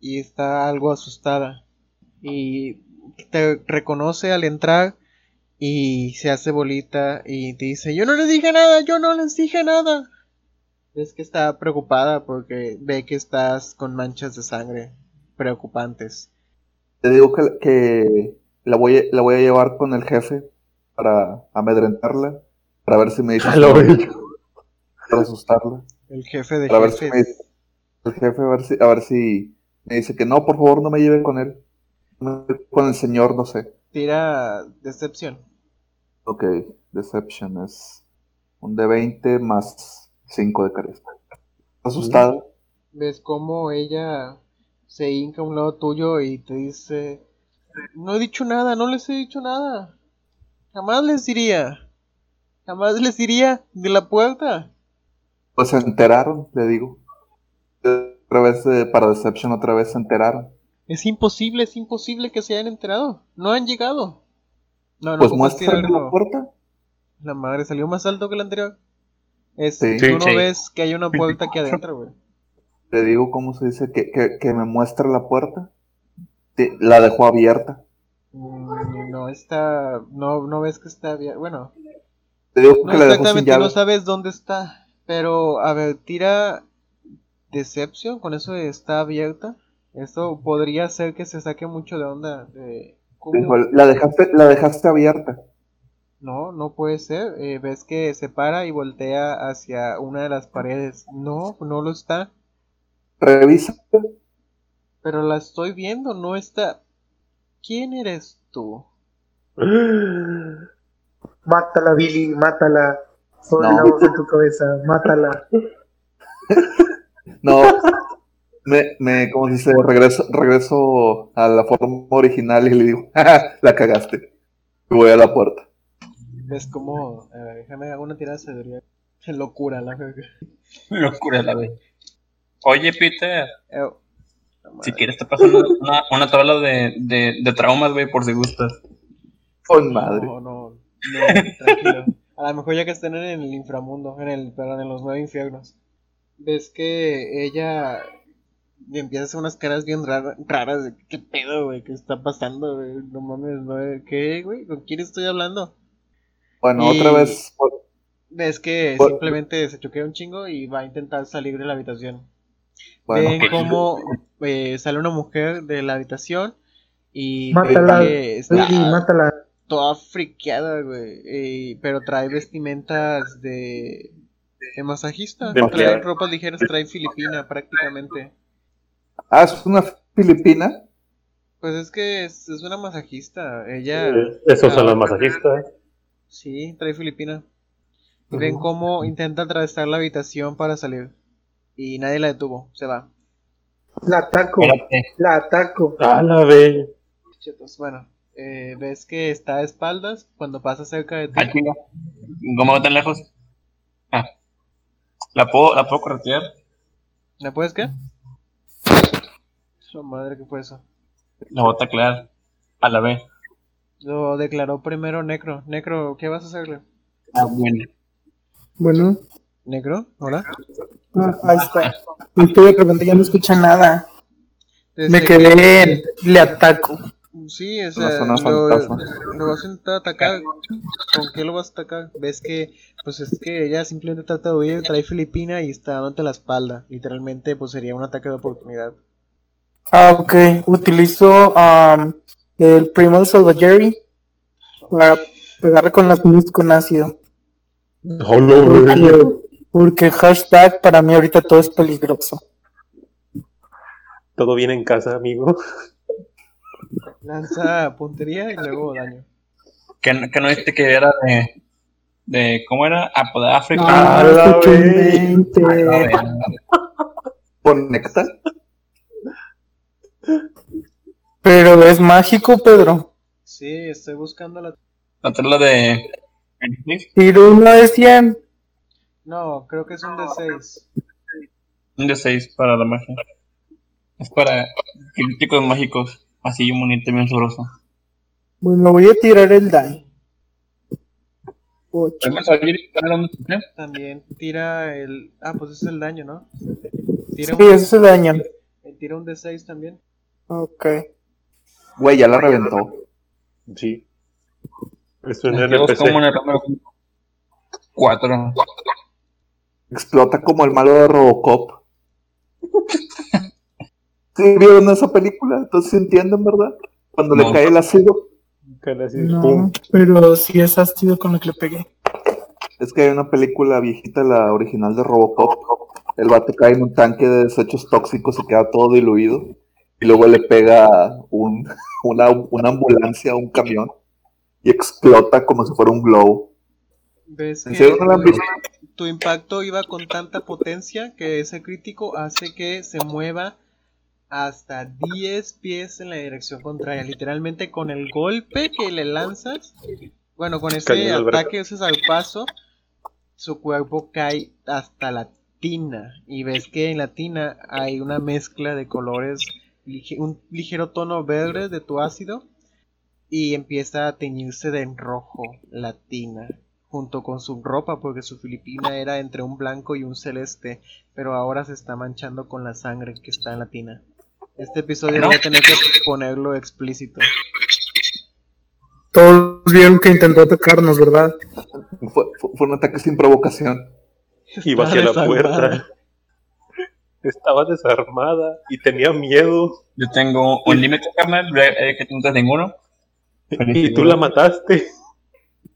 y está algo asustada. Y te reconoce al entrar y se hace bolita y te dice, yo no les dije nada, yo no les dije nada. Es que está preocupada porque ve que estás con manchas de sangre preocupantes. Te digo que, que la, voy a, la voy a llevar con el jefe para amedrentarla, para ver si me dice... para asustarla. El jefe de para jefes. Ver si el jefe a ver, si, a ver si me dice que no, por favor no me lleven con él. Con el señor, no sé. Tira decepción. Ok, deception es un de 20 más 5 de carisma. Asustado. ¿Ves cómo ella se hinca a un lado tuyo y te dice, no he dicho nada, no les he dicho nada. Jamás les diría. Jamás les diría de la puerta. Pues se enteraron, le digo. Otra vez para Deception, otra vez se enteraron. Es imposible, es imposible que se hayan enterado. No han llegado. No, no pues muestra la puerta. La madre salió más alto que la anterior. Es, tú no ves que hay una puerta aquí adentro, güey. Le digo cómo se dice que, que, me muestra la puerta. La dejó abierta. Mm, no está. No, no ves que está abierta. Bueno. Te digo no exactamente, no sabes dónde está. Pero, a ver, tira Deception. Con eso está abierta. Esto podría ser que se saque mucho de onda. De, la, dejaste, la dejaste abierta. No, no puede ser. Eh, ves que se para y voltea hacia una de las paredes. No, no lo está. Revisa. Pero la estoy viendo, no está. ¿Quién eres tú? Mátala, Billy, mátala. Pon la voz en tu cabeza, mátala. no. Me, me, como dice, regreso, regreso a la forma original y le digo, la cagaste. Y voy a la puerta. ¿Ves cómo? déjame hacer una tirada de sabiduría. Locura la Locura la vez. Oye, Peter. Eh, si quieres te paso una, una tabla de, de, de traumas, güey, por si gustas. Con madre. No, no, no, tranquilo. A lo mejor ya que estén en el inframundo, en el, perdón, en los nueve infiernos. Ves que ella empieza a hacer unas caras bien raras, raras de qué pedo, güey, qué está pasando, güey? No mames, no, ¿qué, güey? ¿Con quién estoy hablando? Bueno, otra vez. Ves que simplemente se choquea un chingo y va a intentar salir de la habitación. Ven cómo eh, sale una mujer de la habitación y mátala, está mátala. toda friqueada, güey. pero trae vestimentas de, de masajista. trae ropas ligeras, trae filipina prácticamente. Ah, ¿es una filipina? Pues es que es, una masajista. Ella. Esos son los masajistas. Sí, trae filipina. Y ven cómo intenta atravesar la habitación para salir y nadie la detuvo, se va. La ataco, la ataco. Ah, la ve. Bueno, eh, ves que está a espaldas cuando pasa cerca de ti. ¿Cómo va tan lejos? Ah. ¿La puedo, ¿La puedo corretear? ¿La puedes qué? Su madre, ¿qué fue eso? La voy a. A la B. Lo declaró primero Necro. Necro, ¿qué vas a hacerle? Ah, bueno. Bueno. ¿Negro? ¿Hola? Ah, ahí está. Y tú de repente ya no escucha nada. Me quedé, le ataco. Sí, o sea, lo, lo, vas a intentar atacar. ¿Con qué lo vas a atacar? Ves que, pues es que ella simplemente trata de huir, trae Filipina y está dándote la espalda. Literalmente, pues sería un ataque de oportunidad. Ah, ok. Utilizo um, el Primal Salvageri para pegarle con las manos con ácido. Porque hashtag para mí ahorita todo es peligroso. Todo viene en casa, amigo. Lanza puntería y luego daño. Que, que no viste que era de. De ¿Cómo era? Ah, pues, de África. Ah, Conecta. Pero es mágico, Pedro. Sí, estoy buscando la. La de. Tiro uno de 100. No, creo que es un D6. Un D6 para la magia. Es para críticos mágicos. Así un monito bien sabroso. Bueno, voy a tirar el daño. También tira el. Ah, pues ese es el daño, ¿no? Tira sí, ese es el daño. tira un D6 también. Ok. Güey, ya la reventó. Sí. Es un NPC. como en el número 4. Explota como el malo de Robocop. ¿Sí vieron esa película? Entonces entienden, ¿verdad? Cuando le No. cae el ácido. Así, No, pum. pero sí es ácido con lo que le pegué. Es que hay una película viejita, la original de Robocop. El vato cae en un tanque de desechos tóxicos y queda todo diluido. Y luego le pega un, una, una ambulancia a un camión y explota como si fuera un globo. ¿Ves ¿En que serio no la han tu, visto? tu impacto iba con tanta potencia que ese crítico hace que se mueva hasta 10 pies en la dirección contraria? Literalmente con el golpe que le lanzas, bueno, con ese ataque, ese paso, su cuerpo cae hasta la tina. Y ves que en la tina hay una mezcla de colores, un ligero tono verde de tu ácido. Y empieza a teñirse de en rojo la tina, junto con su ropa, porque su filipina era entre un blanco y un celeste, pero ahora se está manchando con la sangre que está en la tina. Este episodio voy a tener que ponerlo explícito. Todos vieron que intentó atacarnos, ¿verdad? Fue, fue- fue un ataque sin provocación. Iba hacia la puerta. Estaba desarmada y tenía miedo. Yo tengo un límite, carnal, eh, que tú no tienes ninguno. Y tú la mataste.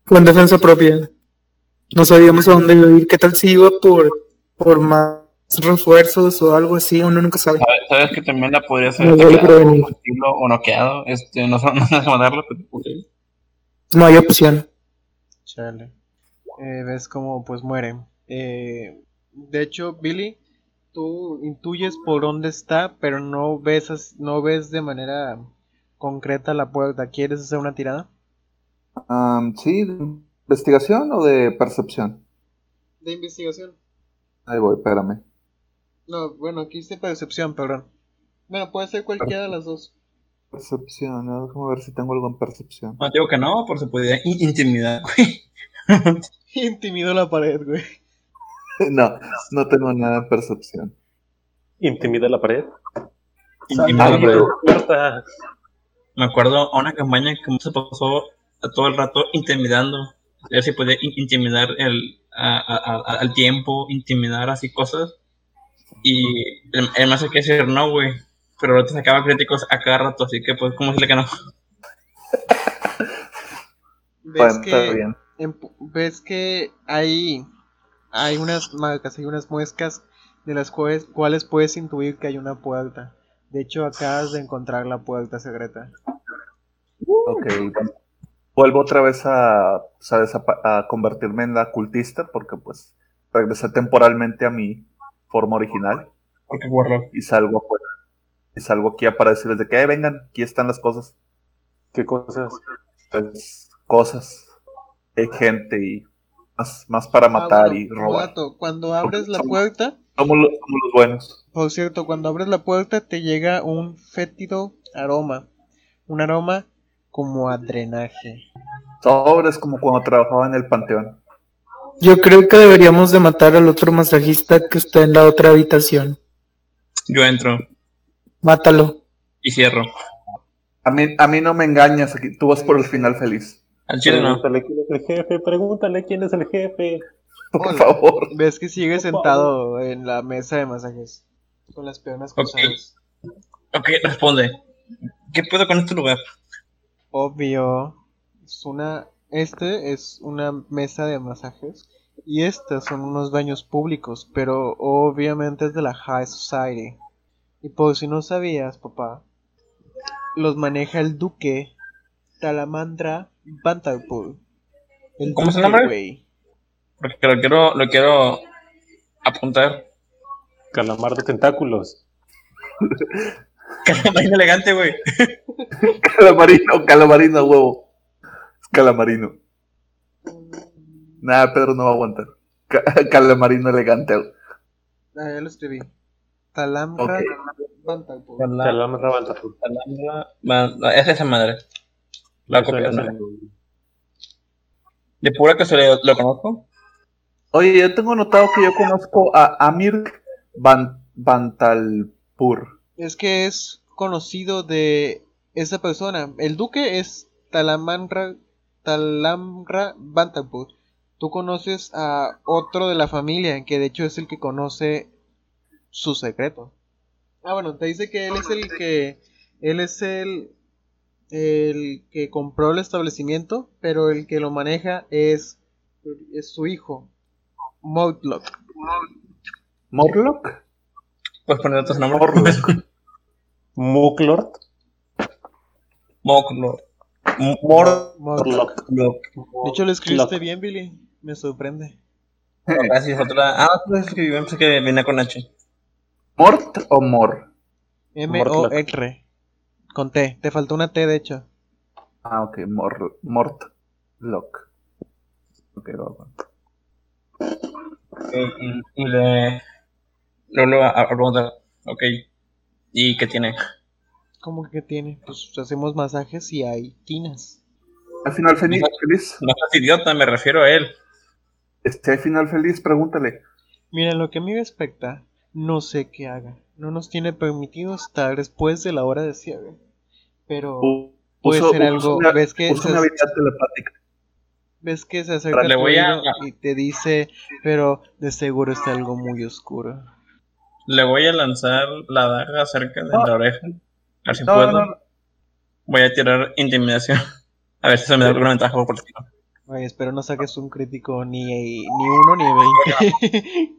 Fue en defensa propia. No sabíamos a dónde iba a ir. ¿Qué tal si iba por, por más refuerzos o algo así? Uno nunca sabe. ¿Sabes- ¿Sabes que también la podría hacer No, o estilo, o noqueado? Este, no sé no sé matarlo, pero ok. No hay opción. Chale. Eh, ves como pues muere. Eh, de hecho, Billy, tú intuyes por dónde está, pero no ves, no ves de manera concreta la puerta. ¿Quieres hacer una tirada? Am, ¿Sí? ¿De investigación o de percepción? De investigación. Ahí voy, espérame. No, bueno, aquí hice percepción, perdón. Bueno, puede ser cualquiera de las dos. Percepción, a ver, déjame ver si tengo algo en percepción. No digo que no, por se podía in- intimidar, güey. Intimido la pared, güey. No, no tengo nada en percepción. Intimida la pared. Intimidar la Ay, pared. Puerta. Me acuerdo a una campaña que se pasó todo el rato intimidando. A ver si podía in- intimidar el, a- a- a- al tiempo, intimidar así cosas. Y el, el más hay que decir no, güey. Pero ahorita sacaba críticos a cada rato, así que pues, ¿cómo decirle que no? Ves Bueno, está que, bien. en- ves que hay, hay unas marcas, hay unas muescas de las cuales, cuales puedes intuir que hay una puerta. De hecho, acabas de encontrar la puerta secreta. Ok, bueno. Vuelvo otra vez a, a convertirme en la cultista porque pues regresé temporalmente a mi forma original Porque Warlock. y salgo afuera. Y salgo aquí para decirles de que "Eh, vengan, aquí están las cosas. ¿Qué cosas? Pues, cosas. Hay gente y más, más para matar Ah, bueno, y robar. cuando abres la puerta, Somos los, somos los buenos. por cierto, cuando abres la puerta te llega un fétido aroma. Un aroma como a drenaje. Sobres como cuando trabajaba en el panteón. Yo creo que deberíamos de matar al otro masajista que está en la otra habitación. Yo entro Mátalo. y cierro. A mí, a mí no me engañas, aquí, tú vas por el final feliz. Al chile no. Pregúntale quién es el jefe. Pregúntale quién es el jefe. Por Hola. favor. Ves que sigue Por sentado en la mesa de masajes. Con las piernas cruzadas. Ok, responde. ¿Qué puedo con este lugar? Obvio. Es una. Este es una mesa de masajes. Y estas son unos baños públicos. Pero obviamente es de la High Society. Y por si no sabías, papá. Los maneja el duque Talamandra Bantalpool. El ¿Cómo se duque, llama? Porque lo quiero, lo quiero apuntar. Calamar de tentáculos. Calamarino elegante, güey. Calamarino, calamarino, huevo. Calamarino. Nada, Pedro no va a aguantar. Ca- calamarino elegante. Ah, ya lo escribí. Talamandra Ok. Bantalpool. Calamar Rabantapur. Calamara- va- Es esa madre. La copia. De pura casualidad lo conozco. Oye, yo tengo notado que yo conozco a Amir Ban Bantalpur. Es que es conocido de esa persona. El duque es Talamanra, Talamra Bantampour. Tú conoces a otro de la familia, que de hecho es el que conoce su secreto. Ah, bueno, te dice que él es el que. Él es el. El que compró el establecimiento, pero el que lo maneja es. Es su hijo, Moutlock. ¿Morlock? Puedes poner otros nombres. Morlock. Muklord. Morlock. De hecho, lo escribiste Lock. bien, Billy. Me sorprende. Gracias, otra. Ah, otra vez escribí, pensé que venía con H. ¿Mort o Mor? M-O-R. Con T. Te faltó una T, de hecho. Ah, ok, Mor, Mortlock. Ok, va, va. Y, y- y le. Luego le va a a preguntar, ok. ¿Y qué tiene? ¿Cómo que tiene? Pues hacemos masajes y hay tinas. ¿Al final feliz? feliz? No seas idiota, me refiero a él. Este, al final feliz, pregúntale. Mira, lo que a mí respecta, no sé qué haga. No nos tiene permitido estar después de la hora de cierre. Pero U- puede uso- ser algo. una- ¿Ves que, uso se, una habilidad telepática. ves que se acerca Le voy a- y te dice, pero de seguro está algo muy oscuro. Le voy a lanzar la daga cerca de No. la oreja. A ver si No, puedo. no, no. Voy a tirar intimidación. A ver si se me da alguna ventaja. Oye, espero no saques un crítico ni, ni uno ni veinte.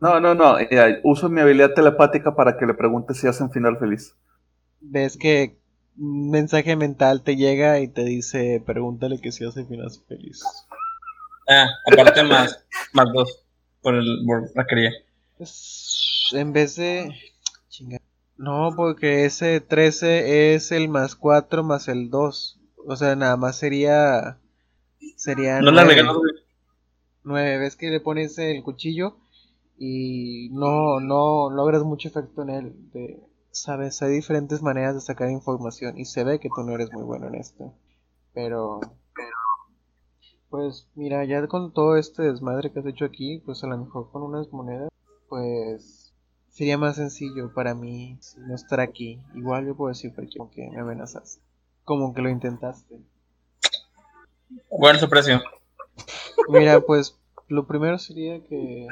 No, no, no. eh, uso mi habilidad telepática para que le pregunte si hacen final feliz. ves que un mensaje mental te llega y te dice, pregúntale que si hace final feliz. Ah, aparte más, más dos. Por el por la quería. Es- en vez de... Chinga. No, porque ese 13 es el más 4 más el 2. O sea, nada más sería... Sería No la 9. regaló, güey. 9. Ves que le pones el cuchillo y no, no logras mucho efecto en él. De, Sabes, hay diferentes maneras de sacar información y se ve que tú no eres muy bueno en esto. Pero... Pues mira, ya con todo este desmadre que has hecho aquí, pues a lo mejor con unas monedas, pues sería más sencillo para mí si no estar aquí. Igual yo puedo decir porque como que me amenazaste. Como que lo intentaste. ¿Cuál es su precio? Mira, pues lo primero sería que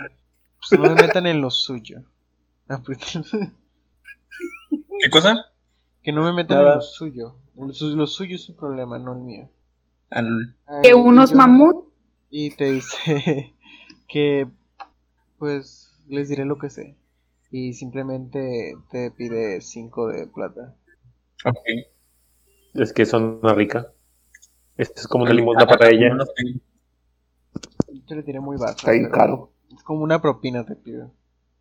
pues, no me metan en lo suyo. Ah, porque- ¿Qué cosa? que no me metan en lo suyo. Lo, su- lo suyo es su problema, no el mío. Al- que unos mamut Y te dice que pues les diré lo que sé. Y simplemente te pide 5 de plata. Ok. Es que son una rica. Esto es como una limosna para ella. Yo le tiré muy bajo. Está bien caro. Es como una propina te pido.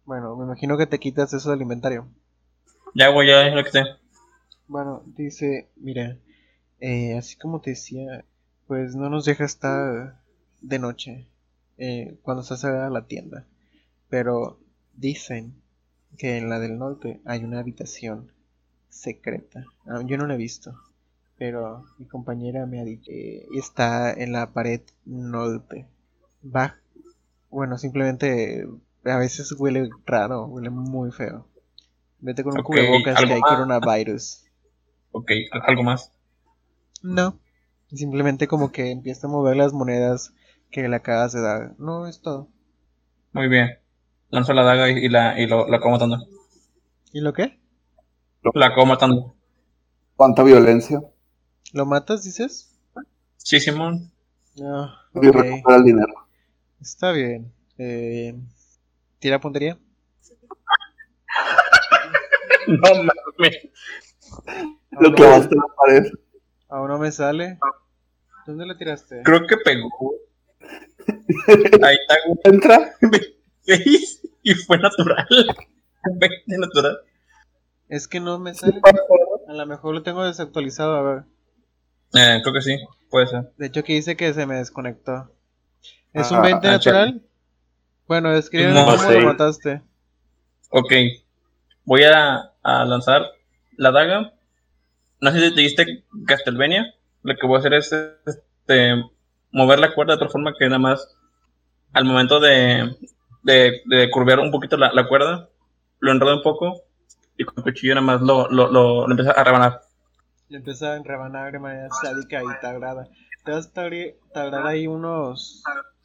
Bueno, me imagino que te quitas eso de alimentario. Ya, güey, ya es lo que sé. Bueno, dice, mira, eh, así como te decía, pues no nos deja estar de noche eh, cuando está cerrada la tienda. Pero dicen que en la del norte hay una habitación secreta. Ah, yo no la he visto, pero mi compañera me ha dicho que está en la pared norte. Va, bueno, simplemente a veces huele raro, huele muy feo. Vete con un Ok, cubrebocas que hay coronavirus. Ok, ¿al- ¿algo más? No. Simplemente como que empieza a mover las monedas que le acabas de dar. No, es todo. Muy bien. Lanzo la daga y, y la, y lo, la acabo matando. ¿Y lo qué? La acabo matando. ¿Cuánta violencia? ¿Lo matas, dices? Sí, Simón. No, Y ok. recupera el dinero. Está bien. Eh, ¿Tira puntería? No mames. Lo clavaste en la pared. aún no me sale. ¿Dónde le tiraste? Creo que pegó. Ahí está. Entra. Y fue natural. 20 natural. Es que no me sale. A lo mejor lo tengo desactualizado, a ver. Eh, creo que sí, puede ser. De hecho, aquí dice que se me desconectó. ¿Es Ah, un 20 ah, natural? Bueno, escribe No cómo lo mataste. Ok. Voy a, a lanzar la daga. No sé si te diste Castlevania. Lo que voy a hacer es este, mover la cuerda de otra forma que nada más al momento de, de, de curvear un poquito la, la cuerda, lo enredo un poco y con el cuchillo nada más lo, lo, lo, lo empieza a rebanar. Le empieza a rebanar de manera sádica y tagrada. Te vas a tardar ahí unos,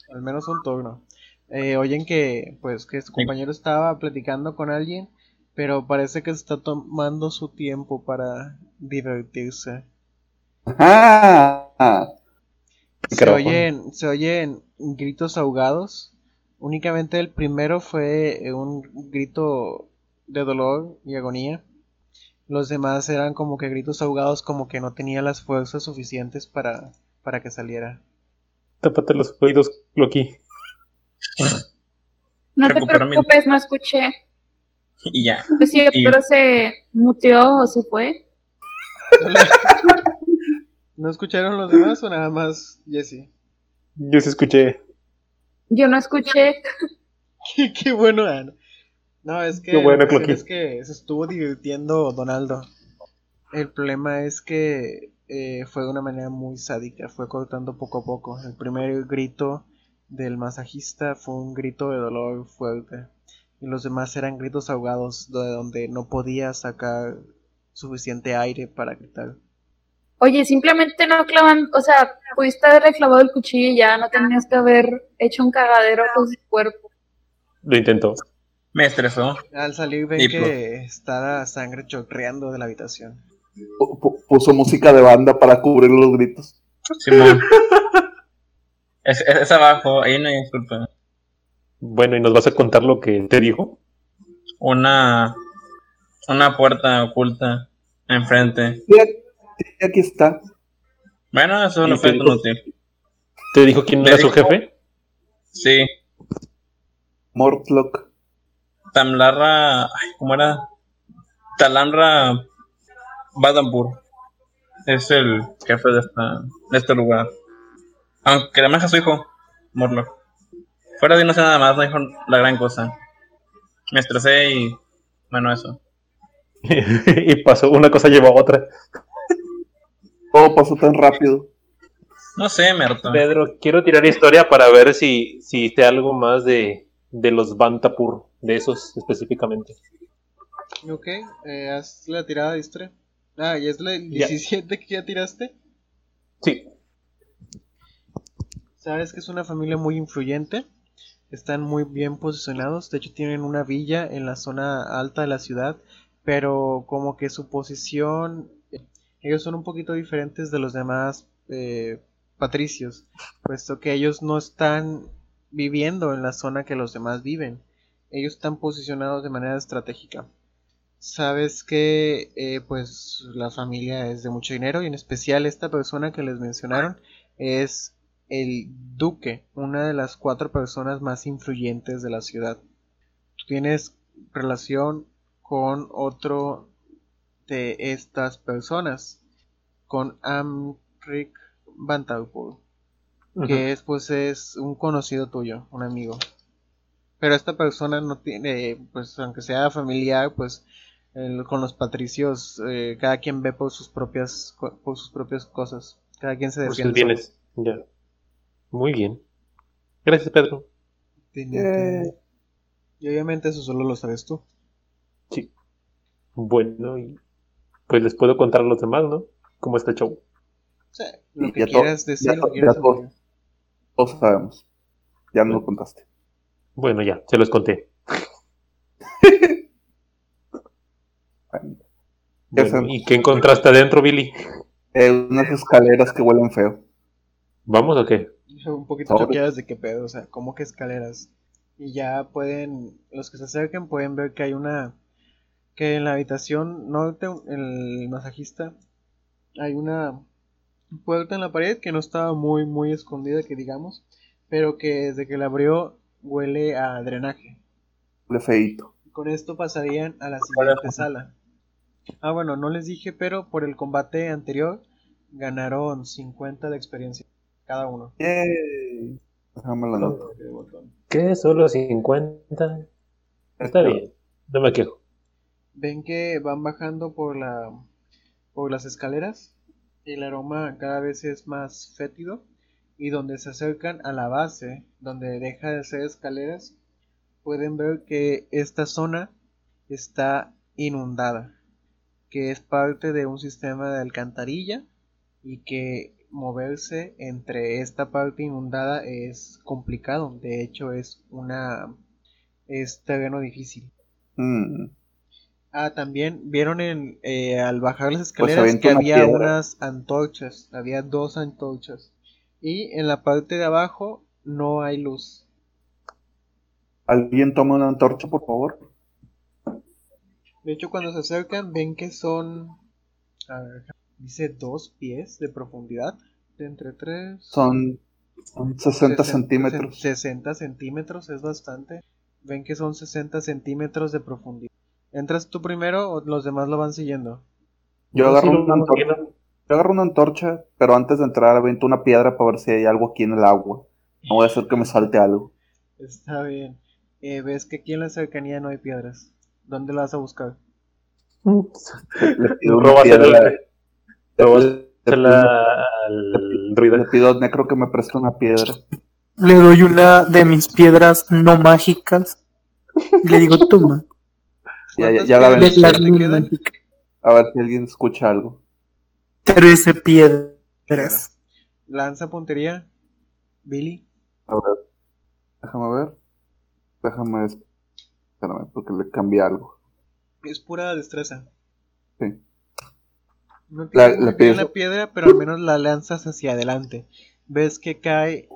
al menos un turno. Eh, oyen que, pues, que su compañero estaba platicando con alguien, pero parece que se está tomando su tiempo para divertirse. Ah, Se oyen, se oyen gritos ahogados. Únicamente el primero fue eh, un grito de dolor y agonía. Los demás eran como que gritos ahogados, como que no tenía las fuerzas suficientes para, para que saliera. Tápate los oídos, Loki. No te preocupes, no escuché. Y ya. Pues sí, Y- pero se muteó o se fue. ¿No escucharon los demás o nada más Jesse? Yo sí escuché. Yo no escuché. Qué, qué bueno, Ana. No, es que Qué bueno, es que se estuvo divirtiendo Donaldo. El problema es que eh, fue de una manera muy sádica, fue cortando poco a poco. El primer grito del masajista fue un grito de dolor fuerte. Y los demás eran gritos ahogados de donde no podía sacar suficiente aire para gritar. Oye, simplemente no clavan, o sea, pudiste haberle clavado el cuchillo y ya no tenías que haber hecho un cagadero con su cuerpo. Lo intentó. Me estresó. Al salir ven Y que está la sangre chorreando de la habitación. pu- pu- puso música de banda para cubrir los gritos. Simón. es, es, es abajo, ahí no hay disculpa. Bueno, ¿y nos vas a contar lo que te dijo? Una, una puerta oculta enfrente. Sí, aquí- sí, aquí está. Bueno, eso no ¿Y fue te tan dijo? útil. ¿Te dijo quién era su jefe? Sí, Mortlock. Tamlarra. Ay, ¿Cómo era? Talamra Badampur. Es el jefe de, esta, de este lugar. Aunque le maneja a su hijo, Morlock. Fuera de no sé nada más, no dijo la gran cosa. Me estresé y. Bueno, eso. y pasó, una cosa llevó a otra. Todo pasó tan rápido. No sé, me hartó. Pedro, quiero tirar historia para ver si, si algo más de, de los Bantapur, de esos específicamente. Ok, eh, haz la tirada de historia. Ah, ¿y es la Ya. 17 que ya tiraste? Sí. Sabes que es una familia muy influyente. Están muy bien posicionados. De hecho, tienen una villa en la zona alta de la ciudad. Pero como que su posición... Ellos son un poquito diferentes de los demás eh, patricios. Puesto que ellos no están viviendo en la zona que los demás viven. Ellos están posicionados de manera estratégica. Sabes que eh, pues la familia es de mucho dinero y en especial esta persona que les mencionaron es el duque, una de las cuatro personas más influyentes de la ciudad. Tú tienes relación con otro de estas personas, con Amric Bantalpur, que es pues es un conocido tuyo, un amigo. Pero esta persona no tiene, pues aunque sea familiar, pues el- con los patricios, eh, cada quien ve por sus propias, por sus propias cosas. Cada quien se defiende. Ya. Muy bien. Gracias, Pedro. Tenía Eh. Y obviamente eso solo lo sabes tú. Sí. Bueno, y pues les puedo contar a los demás, ¿no? ¿Cómo está el show? Sea, lo Y que quieras decir, ya lo to- que quieras ya to- saber. Todos sabemos. Ya nos lo contaste. Bueno, ya, se los conté. Bueno. ¿Y qué encontraste adentro, Billy? Eh, unas escaleras que huelen feo. ¿Vamos o qué? Un poquito choqueadas de qué pedo, o sea, como que escaleras. Y ya pueden, los que se acerquen pueden ver que hay una, que en la habitación, no de un- el masajista, hay una puerta en la pared que no estaba muy, muy escondida, que digamos, pero que desde que la abrió huele a drenaje. Huele feito. Con esto pasarían a la siguiente sala. Ah, bueno, no les dije, pero por el combate anterior ganaron 50 de experiencia cada uno. Yay. Déjame la nota. ¿Qué? ¿Solo 50? Está bien, no me quejo. Ven que van bajando por la por las escaleras. El aroma cada vez es más fétido y donde se acercan a la base, donde deja de ser escaleras, pueden ver que esta zona está inundada, que es parte de un sistema de alcantarilla y que moverse entre esta parte inundada es complicado. De hecho, es una es terreno difícil. Mm, Ah, también vieron en eh, al bajar las Pues escaleras que una había piedra. unas antorchas, había dos antorchas. Y en la parte de abajo no hay luz. ¿Alguien toma una antorcha, por favor? De hecho, cuando se acercan ven que son, a ver, dice dos pies de profundidad, de entre tres. Son, son 60 centímetros. 60 centímetros es bastante. Ven que son 60 centímetros de profundidad. ¿Entras tú primero o los demás lo van siguiendo? Yo No, agarro una antorcha. Yo agarro una antorcha, pero antes de entrar avento una piedra para ver si hay algo aquí en el agua. No voy a hacer que me salte algo. Está bien. Eh, ves que aquí en la cercanía no hay piedras. ¿Dónde las vas a buscar? Le pido una Róbasela, piedra. Le, le- Róbasela al druida. le pido Necro que me preste una piedra. Le doy una de mis piedras no mágicas. Y le digo, toma. Ya, ya, ¿Cuántas ya la ven. A ver si alguien escucha algo. Trece piedras. Lanza puntería. Billy. A ver. Déjame ver. Déjame. Espérame, porque le cambié algo. Es pura destreza. Sí. No La- la piedra- la piedra, pero al menos la lanzas hacia adelante. Ves que cae.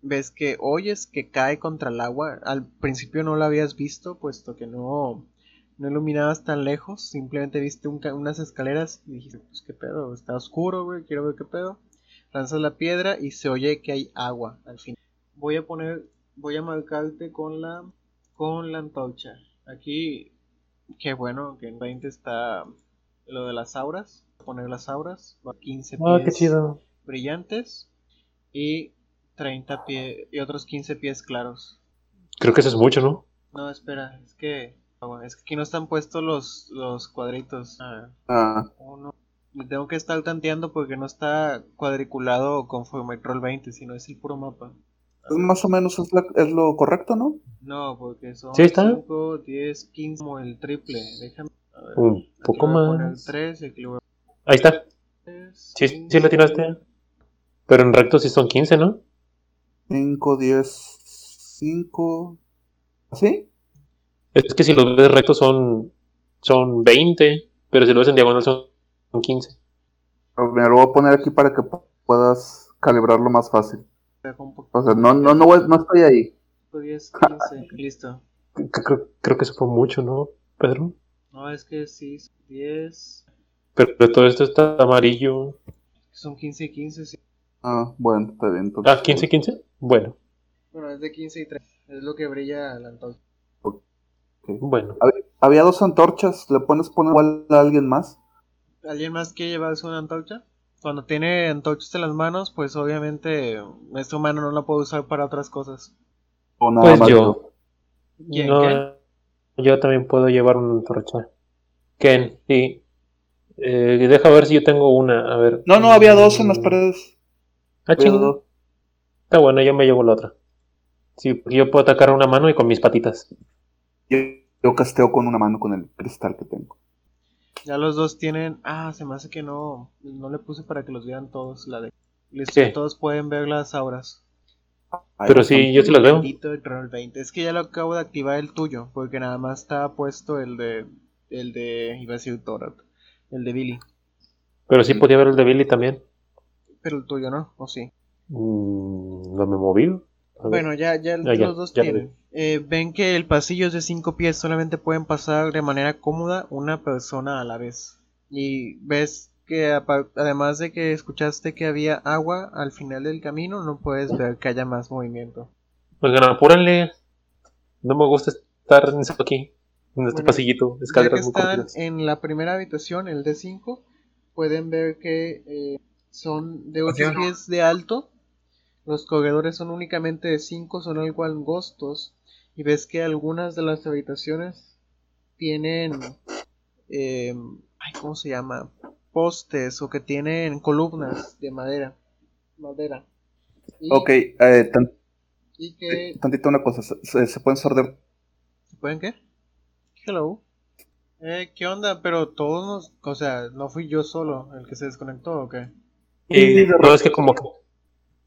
Ves que oyes que cae contra el agua. Al principio no la habías visto, puesto que no, no iluminabas tan lejos. Simplemente viste un ca- unas escaleras y dijiste, pues qué pedo, está oscuro, güey, quiero ver qué pedo. Lanzas la piedra y se oye que hay agua al final. Voy a poner, voy a marcarte con la, con la antorcha. Aquí, qué bueno que en 20 está lo de las auras. Voy a poner las auras, va 15 pies Ah, qué chido. brillantes y 30 pies y otros 15 pies claros. Creo que eso es mucho, ¿no? No, espera, es que es que aquí no están puestos los, los cuadritos. Ah, Ah, uno. Le tengo que estar tanteando porque no está cuadriculado conforme el Roll 20, sino es el puro mapa. pues más o menos es, la- es lo correcto, ¿no? No, porque son Sí, está. 5, 10, 15, como el triple. Déjame. A ver. Un aquí poco le voy a poner más. 3 y aquí le voy a Ahí está. poner Sí, sí lo tiraste. Pero en recto sí son 15, ¿no? 5, 10, 5. ¿Sí? Es que si los ves rectos son, son 20, pero si lo ves en diagonal son son 15. Pero Me lo voy a poner aquí para que pu- puedas calibrarlo más fácil. O sea, no, no, no, voy- no estoy ahí. 10, 15, listo. Creo, creo- que eso fue mucho, ¿no, Pedro? No, es que sí, 10, Pero todo esto está amarillo. son 15 y 15, sí. Ah, bueno, está bien. Entonces, Ah, 15, 15. Bueno, Bueno, es de 15 y 3. Es lo que brilla la antorcha. Bueno. Había dos antorchas. ¿Le pones poner igual a alguien más? ¿Alguien más quiere llevarse una antorcha? Cuando tiene antorchas en las manos, pues obviamente este humano no la puede usar para otras cosas. ¿O nada Pues más yo. ¿Quién, No, Ken? yo también puedo llevar una antorcha. Ken, sí. Eh, deja ver si yo tengo una. A ver. No, no, había dos en las paredes. Ah, dos. Está bueno, yo me llevo la otra. Sí, porque yo puedo atacar una mano y con mis patitas. Yo, yo casteo con una mano con el cristal que tengo. Ya los dos tienen. Ah, se me hace que no. No le puse para que los vean todos. La de. Listo, todos pueden ver las auras. Ahí Pero sí, yo sí las veo. Maldito el roll 20. Es que ya lo acabo de activar el tuyo. Porque nada más está puesto el de. El de. Iba a decir Torat. El de Billy. Pero sí podía ver el de Billy también. Pero el tuyo no, o sí. Mm, no me moví. A ver. Bueno, ya, ya Ah, ya, los dos ya tienen. Eh, ven que el pasillo es de 5 pies, solamente pueden pasar de manera cómoda una persona a la vez. Y ves que además de que escuchaste que había agua al final del camino, no puedes ver que haya más movimiento. Oigan, apúrenle. No me gusta estar en esto aquí. En este Bueno, pasillito. Ya que Escaleras muy están en la primera habitación, el D5, pueden ver que eh, son de 8 Funciona. pies de alto. Los corredores son únicamente de 5, son algo angostos. Y ves que algunas de las habitaciones tienen. eh, ay, ¿Cómo se llama? Postes o que tienen columnas de madera. Madera. Y, Ok, eh, tan- y que. tantito una cosa. ¿Se, pueden sortear, ¿Se pueden qué? Hello. Eh, ¿qué onda? Pero todos nos... O sea, no fui yo solo el que se desconectó, ¿o qué? Y no, es que como que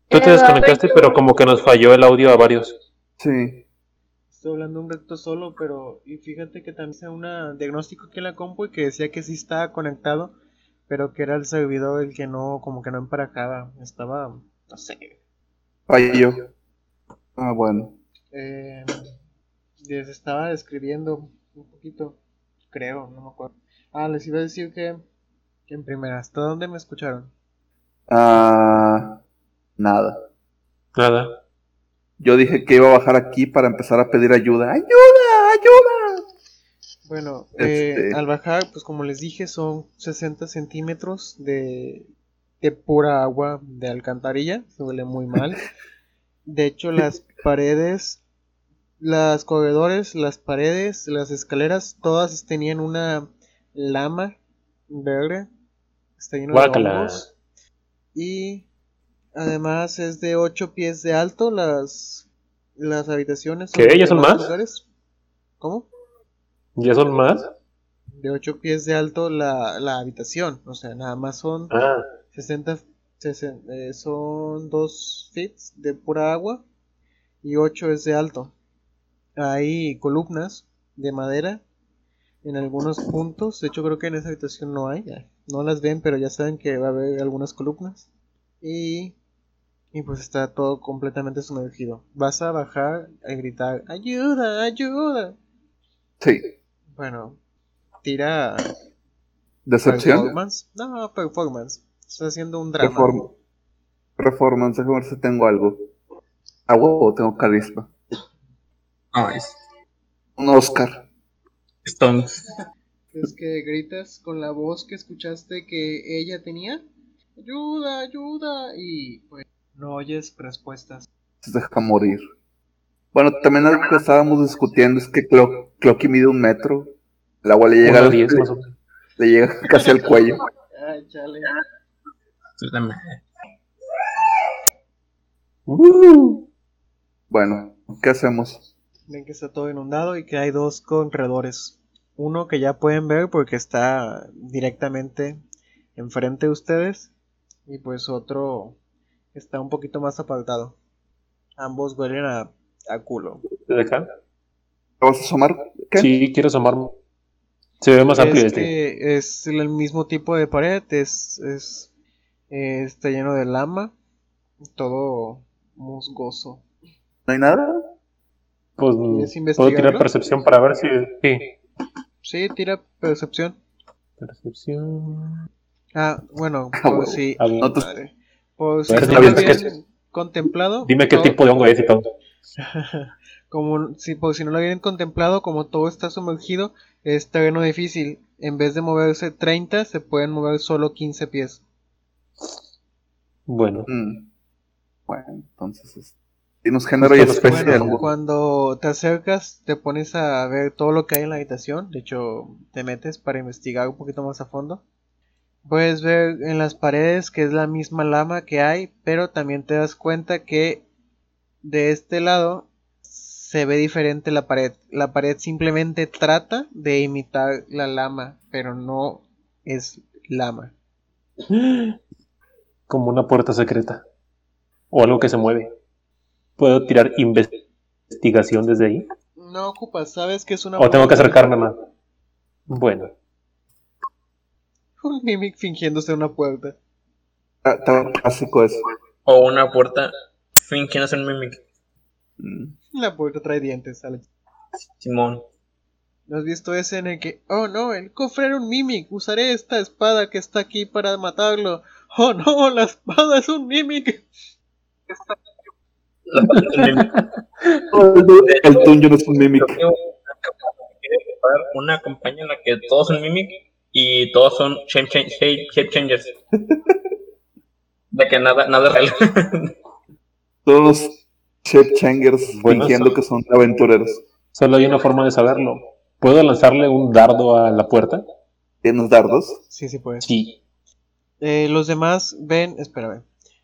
tú te Eh, desconectaste, pero como que nos falló el audio a varios. Sí. Estoy hablando un rato solo, pero... Y fíjate que también hice un diagnóstico aquí en la compu y que decía que sí estaba conectado, pero que era el servidor el que no... Como que no emparejaba. Estaba... No sé. Falló. Ah, bueno. Eh, les estaba describiendo un poquito, creo, no me acuerdo. Ah, les iba a decir que, que en primera, ¿hasta dónde me escucharon? Ah, nada. Nada. Yo dije que iba a bajar aquí para empezar a pedir ayuda. ¡Ayuda! ¡Ayuda! Bueno, eh, Este- al bajar, pues como les dije, son 60 centímetros de, de pura agua de alcantarilla, se huele muy mal. De hecho, las paredes, las corredores, las paredes, las escaleras, todas tenían una lama verde. Está lleno de Guácala. hongos. Y además es de 8 pies de alto las, las habitaciones. ¿Qué? ¿Ya son más lugares. ¿Cómo? ¿Ya son más? De 8 pies de alto la, la habitación. O sea, nada más son Ah, 60, sesen- eh, son 2 feet de pura agua y 8 es de alto. Hay columnas de madera en algunos puntos. De hecho, creo que en esa habitación no hay. No las ven, pero ya saben que va a haber algunas columnas. Y, y pues está todo completamente sumergido. Vas a bajar a gritar: ¡Ayuda! ¡Ayuda! Sí. Bueno, tira ¿Decepción? performance. No, performance. Está haciendo un drama. Reform- Performance, déjame ver si tengo algo. Ah, huevo, tengo carisma. Nice. Un Oscar. Stones. Es que gritas con la voz que escuchaste que ella tenía. Ayuda, ayuda. Y pues no oyes respuestas. Se deja morir. Bueno, también algo que estábamos discutiendo es que Clo- Clocky mide un metro. El agua le llega, al- diez más o menos. le llega casi al cuello. Ay, chale. La madre. Uh, Bueno, ¿qué hacemos? Ven que está todo inundado y que hay dos corredores. Uno que ya pueden ver porque está directamente enfrente de ustedes. Y pues otro está un poquito más apartado. Ambos huelen a, a culo. ¿De acá? ¿Te vas a asomar? ¿Qué? Sí, quiero asomarme. Se ve más amplio es este. que es el mismo tipo de pared, es, es eh, está lleno de lama, todo musgoso. ¿No hay nada? Pues ¿Quieres puedo tirar percepción para ver si. Sí. Sí, tira percepción. Percepción. Ah, bueno, Ah, huevo. si, No por si ver, no qué habían contemplado, Dime qué todo- tipo de hongo es y todo. como si por si no lo habían contemplado, como todo está sumergido, es terreno difícil. En vez de moverse 30, se pueden mover solo 15 pies. Bueno, Mm. Bueno, entonces. es- y nos especie de Bueno, hongo. cuando te acercas, te pones a ver todo lo que hay en la habitación. De hecho, te metes para investigar un poquito más a fondo. Puedes ver en las paredes que es la misma lama que hay, pero también te das cuenta que de este lado se ve diferente la pared. La pared simplemente trata de imitar la lama, pero no es lama. como una puerta secreta. O algo que se mueve. ¿Puedo tirar investigación desde ahí? No ocupas, sabes que es una ¿O tengo que acercarme más? Bueno, Un mimic fingiéndose una puerta. Está- está clásico eso. O una puerta fingiendo ser un mimic. Mm. La puerta trae dientes, Alex. Simón. ¿No has visto ese en el que, oh no, el cofre era un mimic, usaré esta espada que está aquí para matarlo? Oh no, la espada es un mimic. La puerta es un mimic. El tuyo no es un mimic. Una campaña en la que todos son mimic y todos son shape, cha- shape- shape changers. De que nada, nada es real. Todos los shape changers Bueno, fingiendo son- que son aventureros. solo hay una forma de saberlo. ¿Puedo lanzarle un dardo a la puerta? ¿Tienes dardos? Sí, sí puedes. Sí. Eh, los demás ven, espérame.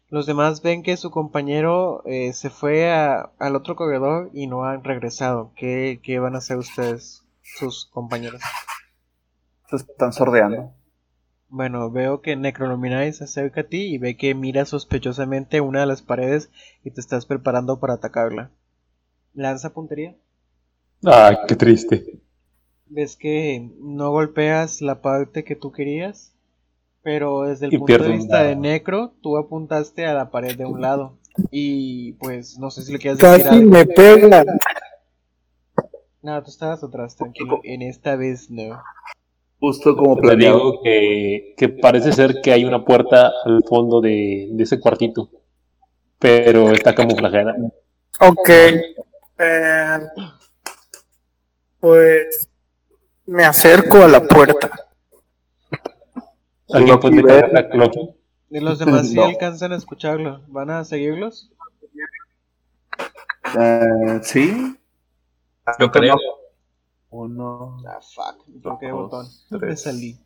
Los demás ven que su compañero eh, se fue a- al otro corredor y no han regresado. ¿Qué, qué van a hacer ustedes, sus compañeros? Se están sordeando. Bueno, veo que Necroluminari se acerca a ti y ve que mira sospechosamente una de las paredes y te estás preparando para atacarla. Lanza puntería. Ay, qué triste. Ves que no golpeas la parte que tú querías, pero desde el Y punto de vista de. Necro, tú apuntaste a la pared de un lado. Y pues no sé si le quieres decir Casi algo. me pega. No, tú estabas atrás, tranquilo. En esta vez no. Justo como Te planeado. digo que, que parece ser que hay una puerta al fondo de, de ese cuartito. Pero está camuflajeada. Ok. Eh, pues me acerco a la puerta. ¿Alguien puede Loki, cargar ve. a Loki? Y los demás sí No. alcanzan a escucharlo. ¿Van a seguirlos? Eh, sí. Yo creo. Uno. Ah, fuck. Dos, botón. Me tres. salí.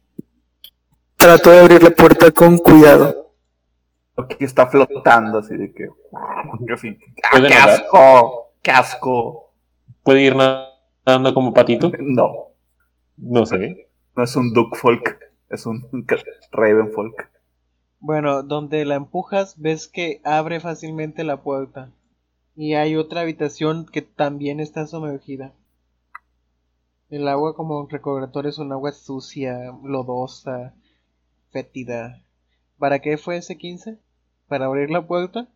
Trato de abrir la puerta con cuidado. Loki está flotando así de que. así, ¡Ah, ¿Puede ¡Qué asco! ¡Qué asco! ¿Puede ir nadando como patito? No, No sé. no es un Duke Folk, es un Raven Folk. Bueno, donde la empujas, ves que abre fácilmente la puerta. Y hay otra habitación que también está sumergida. El agua como recordatorio es un agua sucia, lodosa, fétida. ¿Para qué fue ese 15? ¿Para abrir la puerta?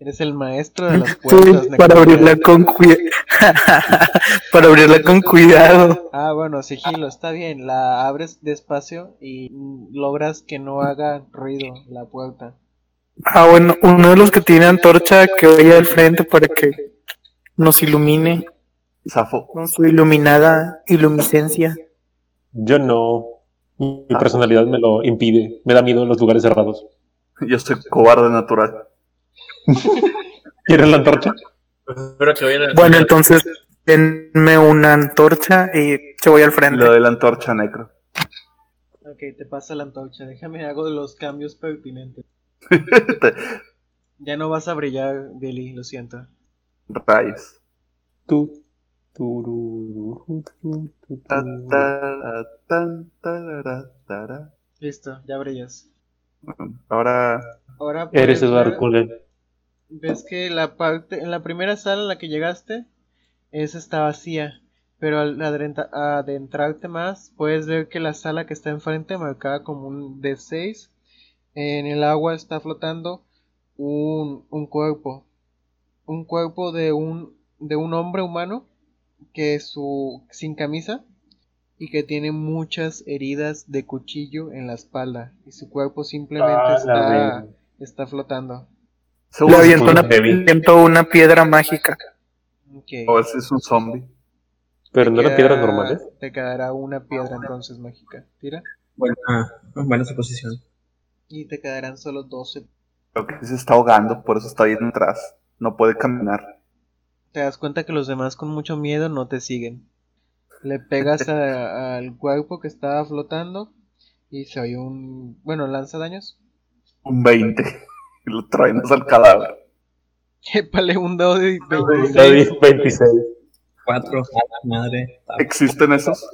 Eres el maestro de las Sí, puertas. para Necromante. abrirla con cuidado. para abrirla con cuidado. Ah, bueno, sigilo, está bien. La abres despacio y logras que no haga ruido la puerta. Ah, bueno, uno de los que tiene antorcha que vaya al frente para que nos ilumine Safo. con su iluminada ilumicencia. Yo no. Mi personalidad me lo impide. Me da miedo en los lugares cerrados. Yo soy cobarde natural. ¿Quieres la antorcha? Bueno, entonces denme una antorcha y yo voy al frente. doy la antorcha Necro. Ok, te pasa la antorcha. Déjame hago los cambios pertinentes. Ya no vas a brillar, Billy, lo siento. Rayos. Tú. Listo, ya brillas. Ahora, Ahora Eres Eduardo ver- Cullen. ves que la parte, en la primera sala en la que llegaste, esa está vacía. Pero al adentrarte más, puedes ver que la sala que está enfrente, marcada como un D6, en el agua está flotando un, un cuerpo. Un cuerpo de un, de un hombre humano que su sin camisa y que tiene muchas heridas de cuchillo en la espalda y su cuerpo simplemente Ah, está, está flotando. Le muy una, una piedra mágica. Ok. o ese es un zombie. Pero no eran piedras normales. Te quedará una piedra entonces mágica. Tira. Buena, buena suposición. Y te quedarán solo 12. Creo que se está ahogando, por eso está bien atrás. No puede caminar. Te das cuenta que los demás con mucho miedo no te siguen. Le pegas a- al cuerpo que estaba flotando y se oye un... Bueno, lanza daños. Un 20. Y lo traemos al cadáver. Épale un dado de David, 26. 26. Cuatro, a la madre. ¿Existen esos?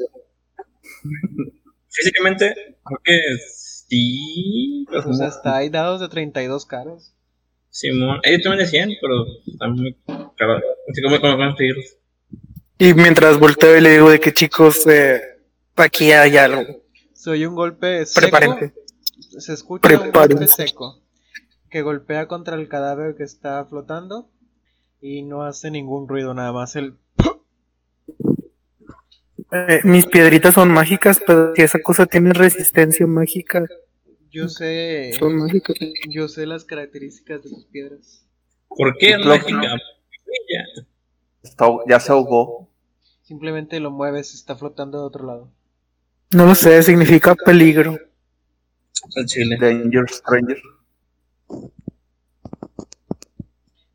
Físicamente, creo que sí. pero O sea, hasta hay dados de 32 caras. Simón. Ellos también de 100, pero están muy caros. Así como cómo conseguirlos. Y mientras volteo y le digo de que chicos, eh, aquí hay algo. Se oye un golpe seco. Prepárense. Se escucha un golpe seco. Que golpea contra el cadáver que está flotando. Y no hace ningún ruido, nada más el... Eh, mis piedritas son mágicas, pero si esa cosa tiene resistencia mágica, Yo sé... son mágicas. Yo sé las características de sus piedras. ¿Por qué es mágica? Ya. Está ahog- ya se ahogó. Simplemente lo mueves, está flotando de otro lado. No lo sé, significa peligro. Chile. Danger Stranger.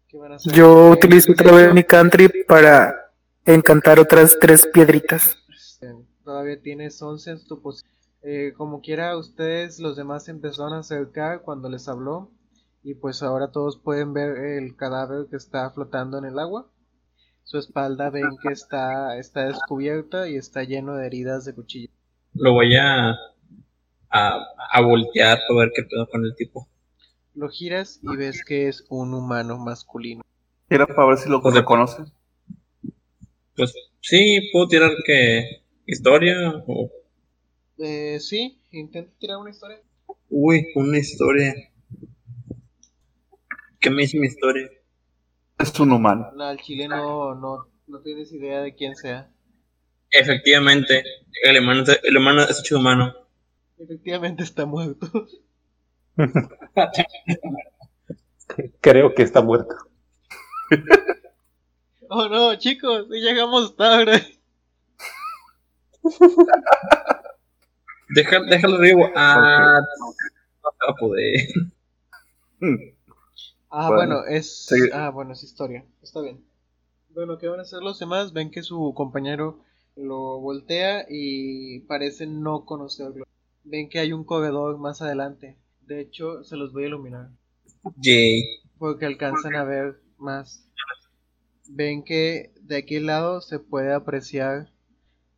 ¿Qué van a hacer? Yo utilizo otra vez mi country para encantar otras tres piedritas. este, Todavía tienes 11 en tu posición. Eh, como quiera, ustedes, los demás se empezaron a acercar cuando les habló. Y pues ahora todos pueden ver el cadáver que está flotando en el agua. Su espalda ven que está, está descubierta y está lleno de heridas de cuchillo. lo voy a, a, a voltear para ver qué pedo con el tipo. Lo giras y ves que es un humano masculino. Era para ver si lo Pues de- reconoce. Pues sí, puedo tirar que historia o... Eh, sí, intenta tirar una historia. Uy, una historia. ¿Qué me dice mi historia? Es un humano. No, al chile no, no, no tienes idea de quién sea. Efectivamente, el humano, es- el humano es hecho humano. Efectivamente está muerto. Creo que está muerto. Oh no, chicos, llegamos tarde. Deja, déjalo vivo. Ah, no se va a poder. Ah, Bueno, bueno, es. sí. Ah, bueno, es historia. Está bien. Bueno, ¿qué van a hacer los demás? Ven que su compañero lo voltea y parece no conocerlo. Ven que hay un corredor más adelante. De hecho, se los voy a iluminar. Porque alcanzan a ver más. Ven que de aquel lado se puede apreciar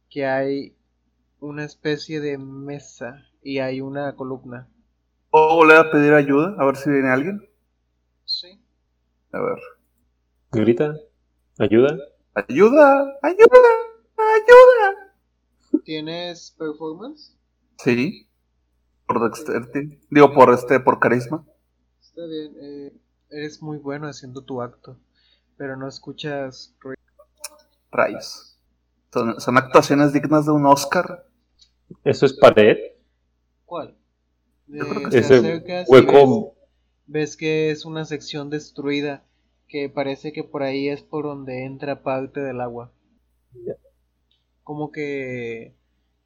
que hay una especie de mesa y hay una columna. ¿Puedo volver a pedir ayuda? A ver si viene alguien. Sí. A ver. Grita. Ayuda. ¡Ayuda! ¡Ayuda! ¡Ayuda! ¿Tienes performance? Sí. Por dexterity. Digo, por este, por carisma. Está bien, eh, eres muy bueno haciendo tu acto, pero no escuchas ruido. Rayos. Son, son actuaciones dignas de un Oscar. Eso es pared. ¿Cuál? Yo creo Eh, Ese acercas hueco. ves, ves que es una sección destruida, que parece que por ahí es por donde entra parte del agua. Como que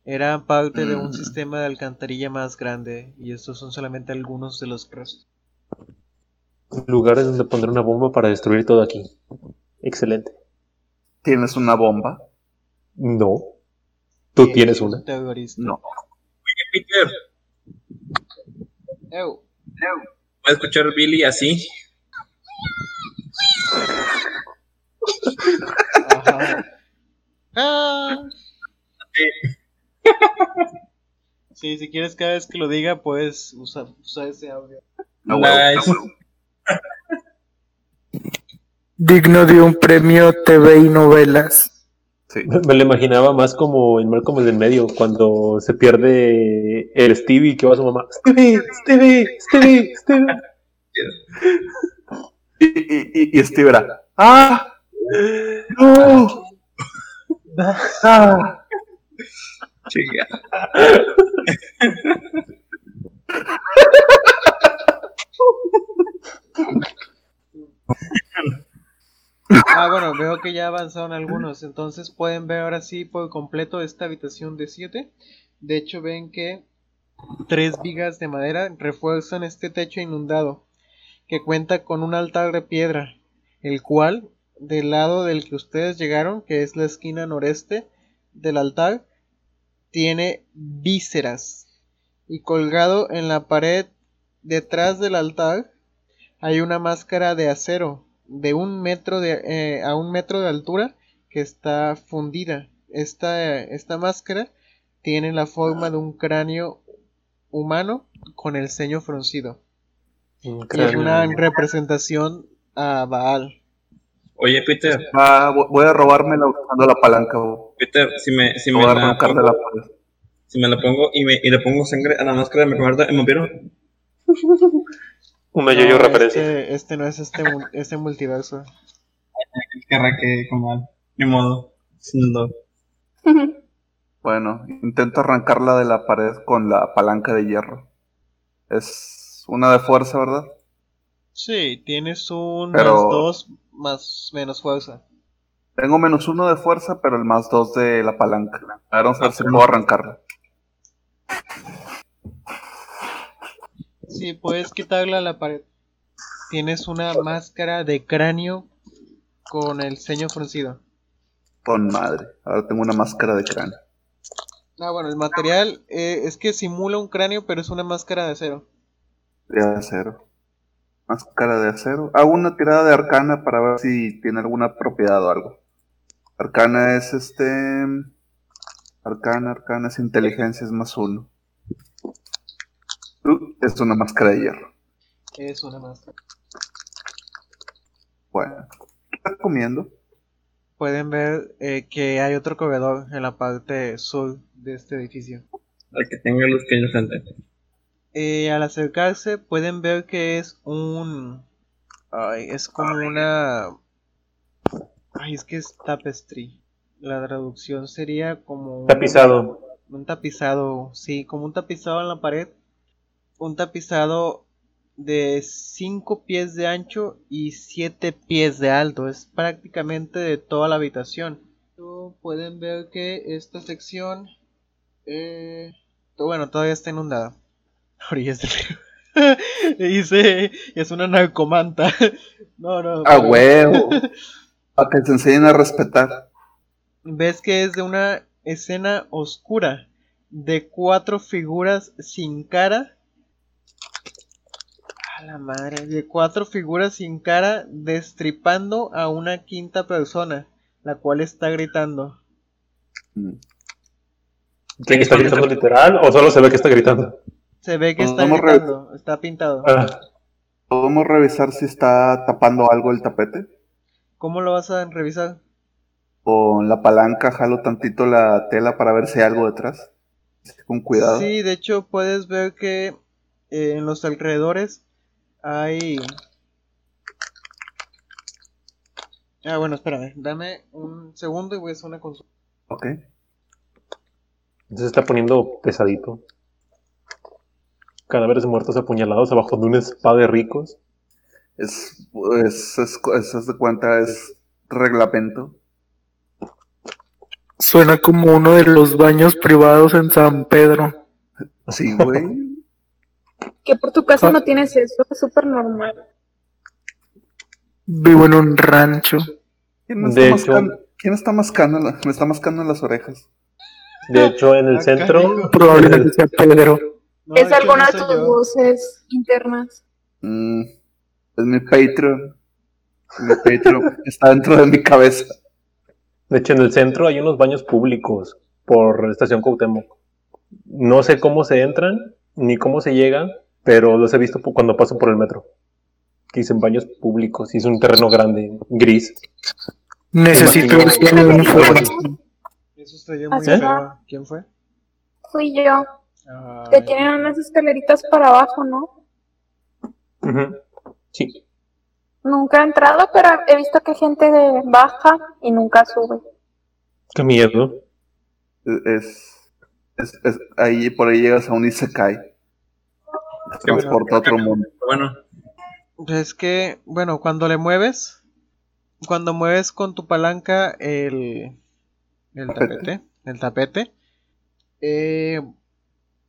era parte de un Mm. sistema de alcantarilla más grande, y estos son solamente algunos de los restos. Lugares donde pondré una bomba para destruir todo aquí. Excelente. ¿Tienes una bomba? No. ¿Tú tienes es un una? No. Peter, Ew. voy a escuchar Billy así. Ajá. Ah. Sí, si quieres cada vez que lo diga, puedes usar, usar ese audio. A huevo, a Nice. Digno de un premio TV y novelas. Sí. Me lo imaginaba más como el Malcolm el del medio, cuando se pierde el Stevie que va a su mamá. Stevie, Stevie, Stevie, Stevie. Y, y, y, Steve era. ¡Ah! ¡No! ¡Ah! Chica. Ah, bueno, veo que ya avanzaron algunos. Entonces pueden ver ahora sí por completo esta habitación de 7. De hecho, ven que tres vigas de madera refuerzan este techo inundado, que cuenta con un altar de piedra, el cual, del lado del que ustedes llegaron, que es la esquina noreste del altar, tiene vísceras. Y colgado en la pared detrás del altar hay una máscara de acero de un metro de, eh, a un metro de altura que está fundida. Esta, esta máscara tiene la forma de un cráneo humano con el ceño fruncido. Un Y es una representación a Baal. Oye, Peter, Ah, vo- voy a robármela usando la palanca. Peter, si me, si me voy a la la si me la pongo y, me, y le pongo sangre a la máscara, ¿me convierto en vampiro? Una No, yo-yo referencia. Este, este no es este, mul- este multiverso. Que mal. Ni modo. Sin dolor. Bueno, intento arrancarla de la pared con la palanca de hierro. Es una de fuerza, ¿verdad? Sí, tienes un Pero- más dos más menos fuerza. Tengo menos uno de fuerza, pero el más dos de la palanca. A ver, vamos a ver si puedo arrancarla. Sí, puedes quitarla a la pared. Tienes una máscara de cráneo con el ceño fruncido. Con madre. Ahora tengo una máscara de cráneo. Ah, bueno, el material eh, es que simula un cráneo, pero es una máscara de acero. De acero. Máscara de acero. Hago una tirada de arcana para ver si tiene alguna propiedad o algo. Arcana es este. Arcana, arcana es inteligencia, es más uno. Es una máscara de hierro. Es una más. Bueno, ¿qué estás comiendo? Pueden ver eh, que hay otro corredor en la parte sur de este edificio. Al que tenga luz que yo frente. Eh, al acercarse pueden ver que es un... Ay, es como una... Ay, es que es tapestry. La traducción sería como... un- Tapizado. Un tapizado, sí, como un tapizado en la pared. Un tapizado de 5 pies de ancho y 7 pies de alto. Es prácticamente de toda la habitación. Pueden ver que esta sección... Eh, bueno, todavía está inundada. Orillas del río. Dice, es una narcomanta. No, no. ¡A pero- huevo! Para que te enseñen a respetar. ves que es de una escena oscura de cuatro figuras sin cara. A la madre, de cuatro figuras sin cara destripando a una quinta persona, la cual está gritando. Mm. ¿Quién está gritando literal o solo se ve que está gritando? Se ve que está gritando, está pintado. Ah, ¿Podemos revisar si está tapando algo el tapete? ¿Cómo lo vas a revisar? Con la palanca jalo tantito la tela para ver si hay algo detrás. Con cuidado. Sí, de hecho puedes ver que eh, en los alrededores hay... Ah, bueno, espérame, dame un segundo y voy a hacer una consulta. Ok. se está poniendo pesadito. Cadáveres muertos apuñalados abajo de un spa de ricos. Es, es, es, es- de cuenta, es reglamento. Suena como uno de los baños privados en San Pedro. Sí, güey. Que por tu casa Ah. no tienes eso, es súper normal. Vivo en un rancho. ¿Quién me De está, hecho- mascando, ¿quién está mascando la- me está mascando en las orejas? De hecho, en el centro. Probablemente sea Pedro. No, es alguna no de tus yo. voces internas. Mm, es mi Patreon. Mi Patreon está dentro de mi cabeza. de hecho, en el centro hay unos baños públicos por la estación Cuauhtémoc. No sé cómo se entran ni cómo se llegan, pero los he visto cuando paso por el metro. Que dicen baños públicos y es un terreno grande, gris. Necesito un información. Eso oye muy feo. ¿Quién fue? Fui yo. Ay, Que tienen unas escaleritas para abajo, ¿no? Sí. Nunca he entrado, pero he visto que gente de- baja y nunca sube. Qué miedo. Es, es, es- ahí por ahí llegas a un Isekai. Te Transporta a otro mundo. Bueno, Es que, bueno, cuando le mueves, cuando mueves con tu palanca el, el Tapete. tapete, el tapete, eh,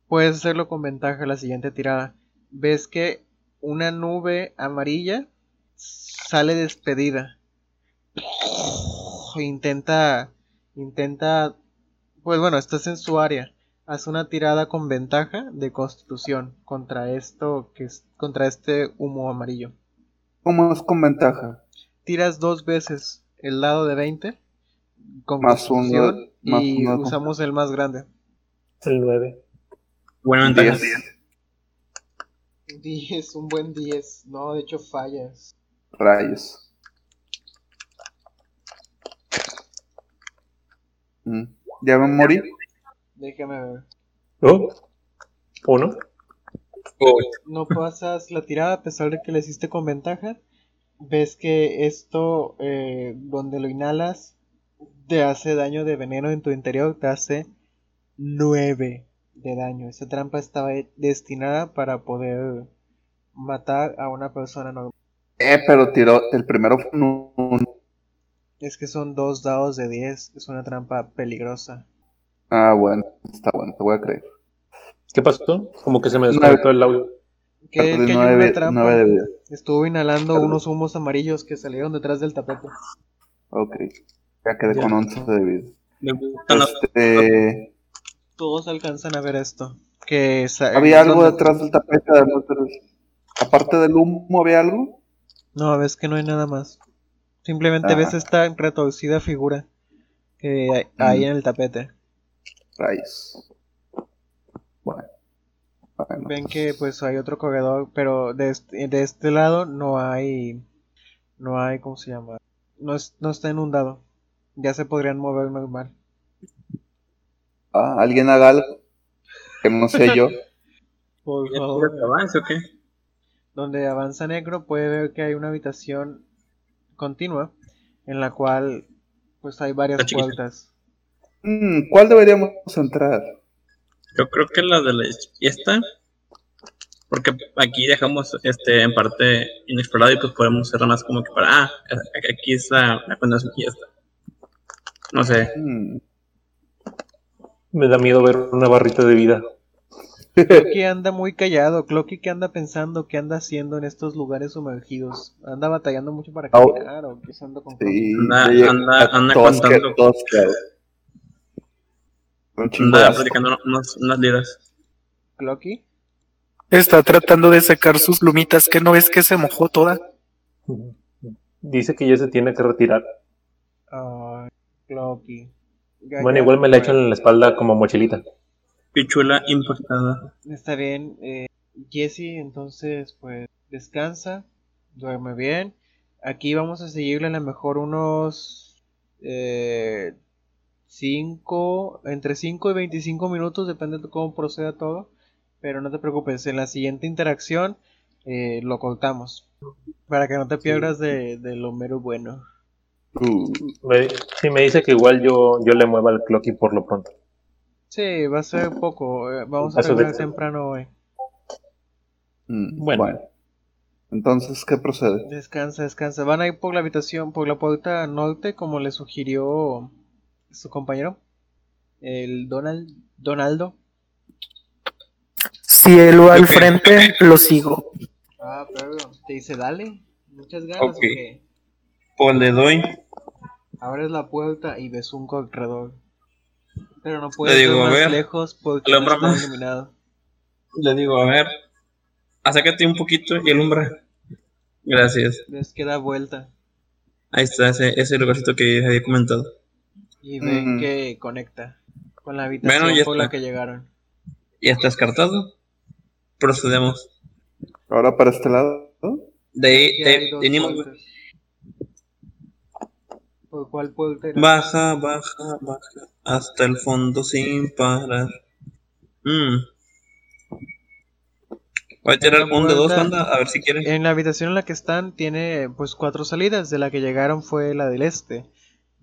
puedes hacerlo con ventaja la siguiente tirada. Ves que una nube amarilla sale despedida. Intenta, intenta, pues bueno, estás en su área. Haz una tirada con ventaja de constitución contra esto que es contra este humo amarillo. ¿Cómo es con ventaja? Tiras dos veces el dado de 20 con Más uno, constitución más y uno. usamos el más grande. El 9. buena ventaja. 10 10, un buen 10. No, de hecho fallas. rayos. Mm, ¿Ya me morí? Déjame ver. ¿Oh? ¿Uno? No pasas la tirada a pesar de que le hiciste con ventaja. Ves que esto, eh, donde lo inhalas, te hace daño de veneno en tu interior, te hace 9 de daño. Esa trampa estaba destinada para poder matar a una persona normal. Eh, pero tiró, el primero fue un, un- Es que son dos dados de 10, es una trampa peligrosa. Ah, bueno, está bueno, te voy a creer. ¿Qué pasó? Como que se me desconectó el audio. Que cayó en nueve- una trampa. nueve de vida. Estuvo inhalando Perdón. unos humos amarillos que salieron detrás del tapete. Ok, ya quedé Ya. con 11 de vida. Este, Todos alcanzan a ver esto. Que ¿Había algo donde- detrás del tapete? Aparte del humo, ¿había algo? No, ves que no hay nada más. Simplemente Ah. ves esta retorcida figura que hay, hay Mm. en el tapete. Rayos. Bueno. Bueno, Ven pues, que pues hay otro corredor, pero de este, de este lado no hay, no hay, ¿cómo se llama? No, es- no está inundado. Ya se podrían mover normal. ah, alguien haga algo. Que no sé yo. Por ¿Ya favor. avance o qué? Donde avanza negro puede ver que hay una habitación continua en la cual pues hay varias puertas. Mm, ¿Cuál deberíamos entrar? Yo creo que la de la fiesta. Porque aquí dejamos este en parte inexplorado y pues podemos ser más como que para. Ah, aquí es la, la condenación fiesta. No sé. Mm, Me da miedo ver una barrita de vida. Clocky anda muy callado. Clocky que anda pensando, qué anda haciendo en estos lugares sumergidos. Anda batallando mucho para caminar o qué se anda con? Sí, Anda- anda- anda tosque- contando. Un chingo platicando unas, unas liras. Clocky. Está tratando de secar sus lumitas, que no ves que se mojó toda. Dice que ya se tiene que retirar. Ay, Clocky. Ya, Bueno, ya, igual me la echan en la espalda como mochilita. Pichula impactada. Está bien. Eh, Jesse, entonces, pues descansa, duerme bien. Aquí vamos a seguirle a lo mejor unos 5, entre 5 y 25 minutos, depende de cómo proceda todo. Pero no te preocupes, en la siguiente interacción eh, lo cortamos. Para que no te pierdas de, de lo mero bueno. Uh, Me, sí, me dice que igual yo, yo le mueva el clocky por lo pronto. Sí, va a ser poco. eh, vamos a de- terminar temprano hoy. mm, Bueno. bueno. Entonces, ¿qué procede? Descansa, descansa. Van a ir por la habitación, por la puerta norte, como le sugirió su compañero, el Donald, Donaldo. Cielo al Ok. frente, lo sigo. Ah, pero te dice, dale, muchas ganas. Ok. ¿o qué? Pues le doy. Abres la puerta y ves un corredor. Pero no puedes a más ver, lejos porque no está más. iluminado. Le digo, a ver. Acércate un poquito y alumbra. Gracias. Ves que da vuelta Ahí está ese, ese lugarcito que había comentado. Y ven Mm. que conecta con la habitación Bueno, por la que llegaron. Ya está descartado. Procedemos. Ahora para este lado. De ahí, puertas. ¿Por cuál puerta era? Baja, baja, baja. Hasta el fondo sin parar. Mm. Voy a tirar un de dos, banda, a ver si quieren. En la habitación en la que están tiene pues cuatro salidas, de la que llegaron fue la del este.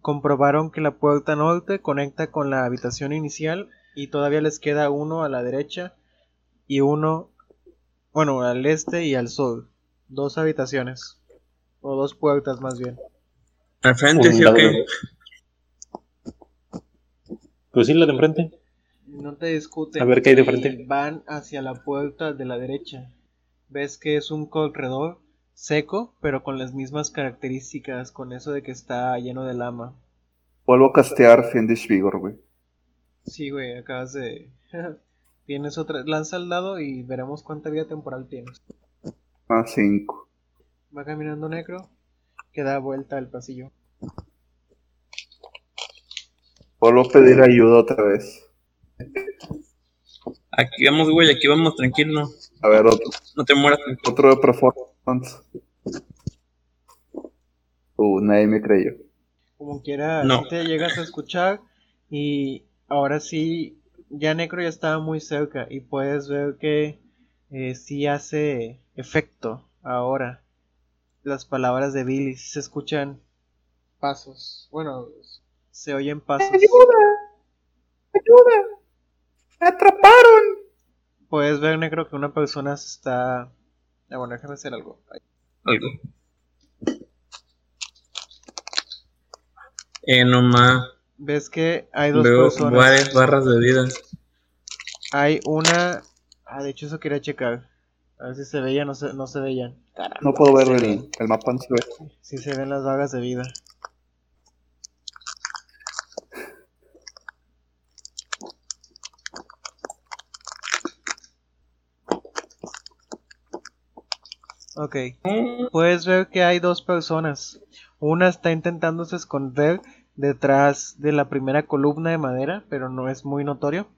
Comprobaron que la puerta norte conecta con la habitación inicial y todavía les queda uno a la derecha y uno, bueno, al este y al sur. Dos habitaciones. O dos puertas más bien. Al frente, sí, de- Pues sí, la de enfrente. No te discuten. A ver qué hay de frente. Van hacia la puerta de la derecha. Ves que es un corredor seco, pero con las mismas características, con eso de que está lleno de lama. Vuelvo a castear Fiendish Vigor, güey. Sí, güey, acabas de... tienes otra... Lanza al dado y veremos cuánta vida temporal tienes. Ah, 5. Va caminando Necro, que da vuelta al pasillo. Vuelvo a pedir ayuda otra vez. Aquí vamos, güey, aquí vamos, tranquilo. A ver, otro, No te mueras. tranquilo. otro de Uh, nadie me creyó. Como quiera, No. sí te llegas a escuchar y ahora sí, ya Necro ya estaba muy cerca y puedes ver que eh, sí hace efecto ahora. Las palabras de Billy se escuchan pasos. Bueno, se oyen pasos. ¡Ayuda! ¡Me atraparon! Puedes ver, Necro, que una persona se está... Ah, bueno, déjame hacer algo. Ahí. Algo. Eh, nomás Ves que hay dos veo personas. varias barras de vida. Hay una... Ah, de hecho eso quería checar. A ver si se veían o se, no se veían. Caramba, No puedo ver se el, ven. el mapa, no se ve. Sí se ven las vagas de vida. Ok. Puedes ver que hay dos personas. Una está intentándose esconder detrás de la primera columna de madera, pero no es muy notorio.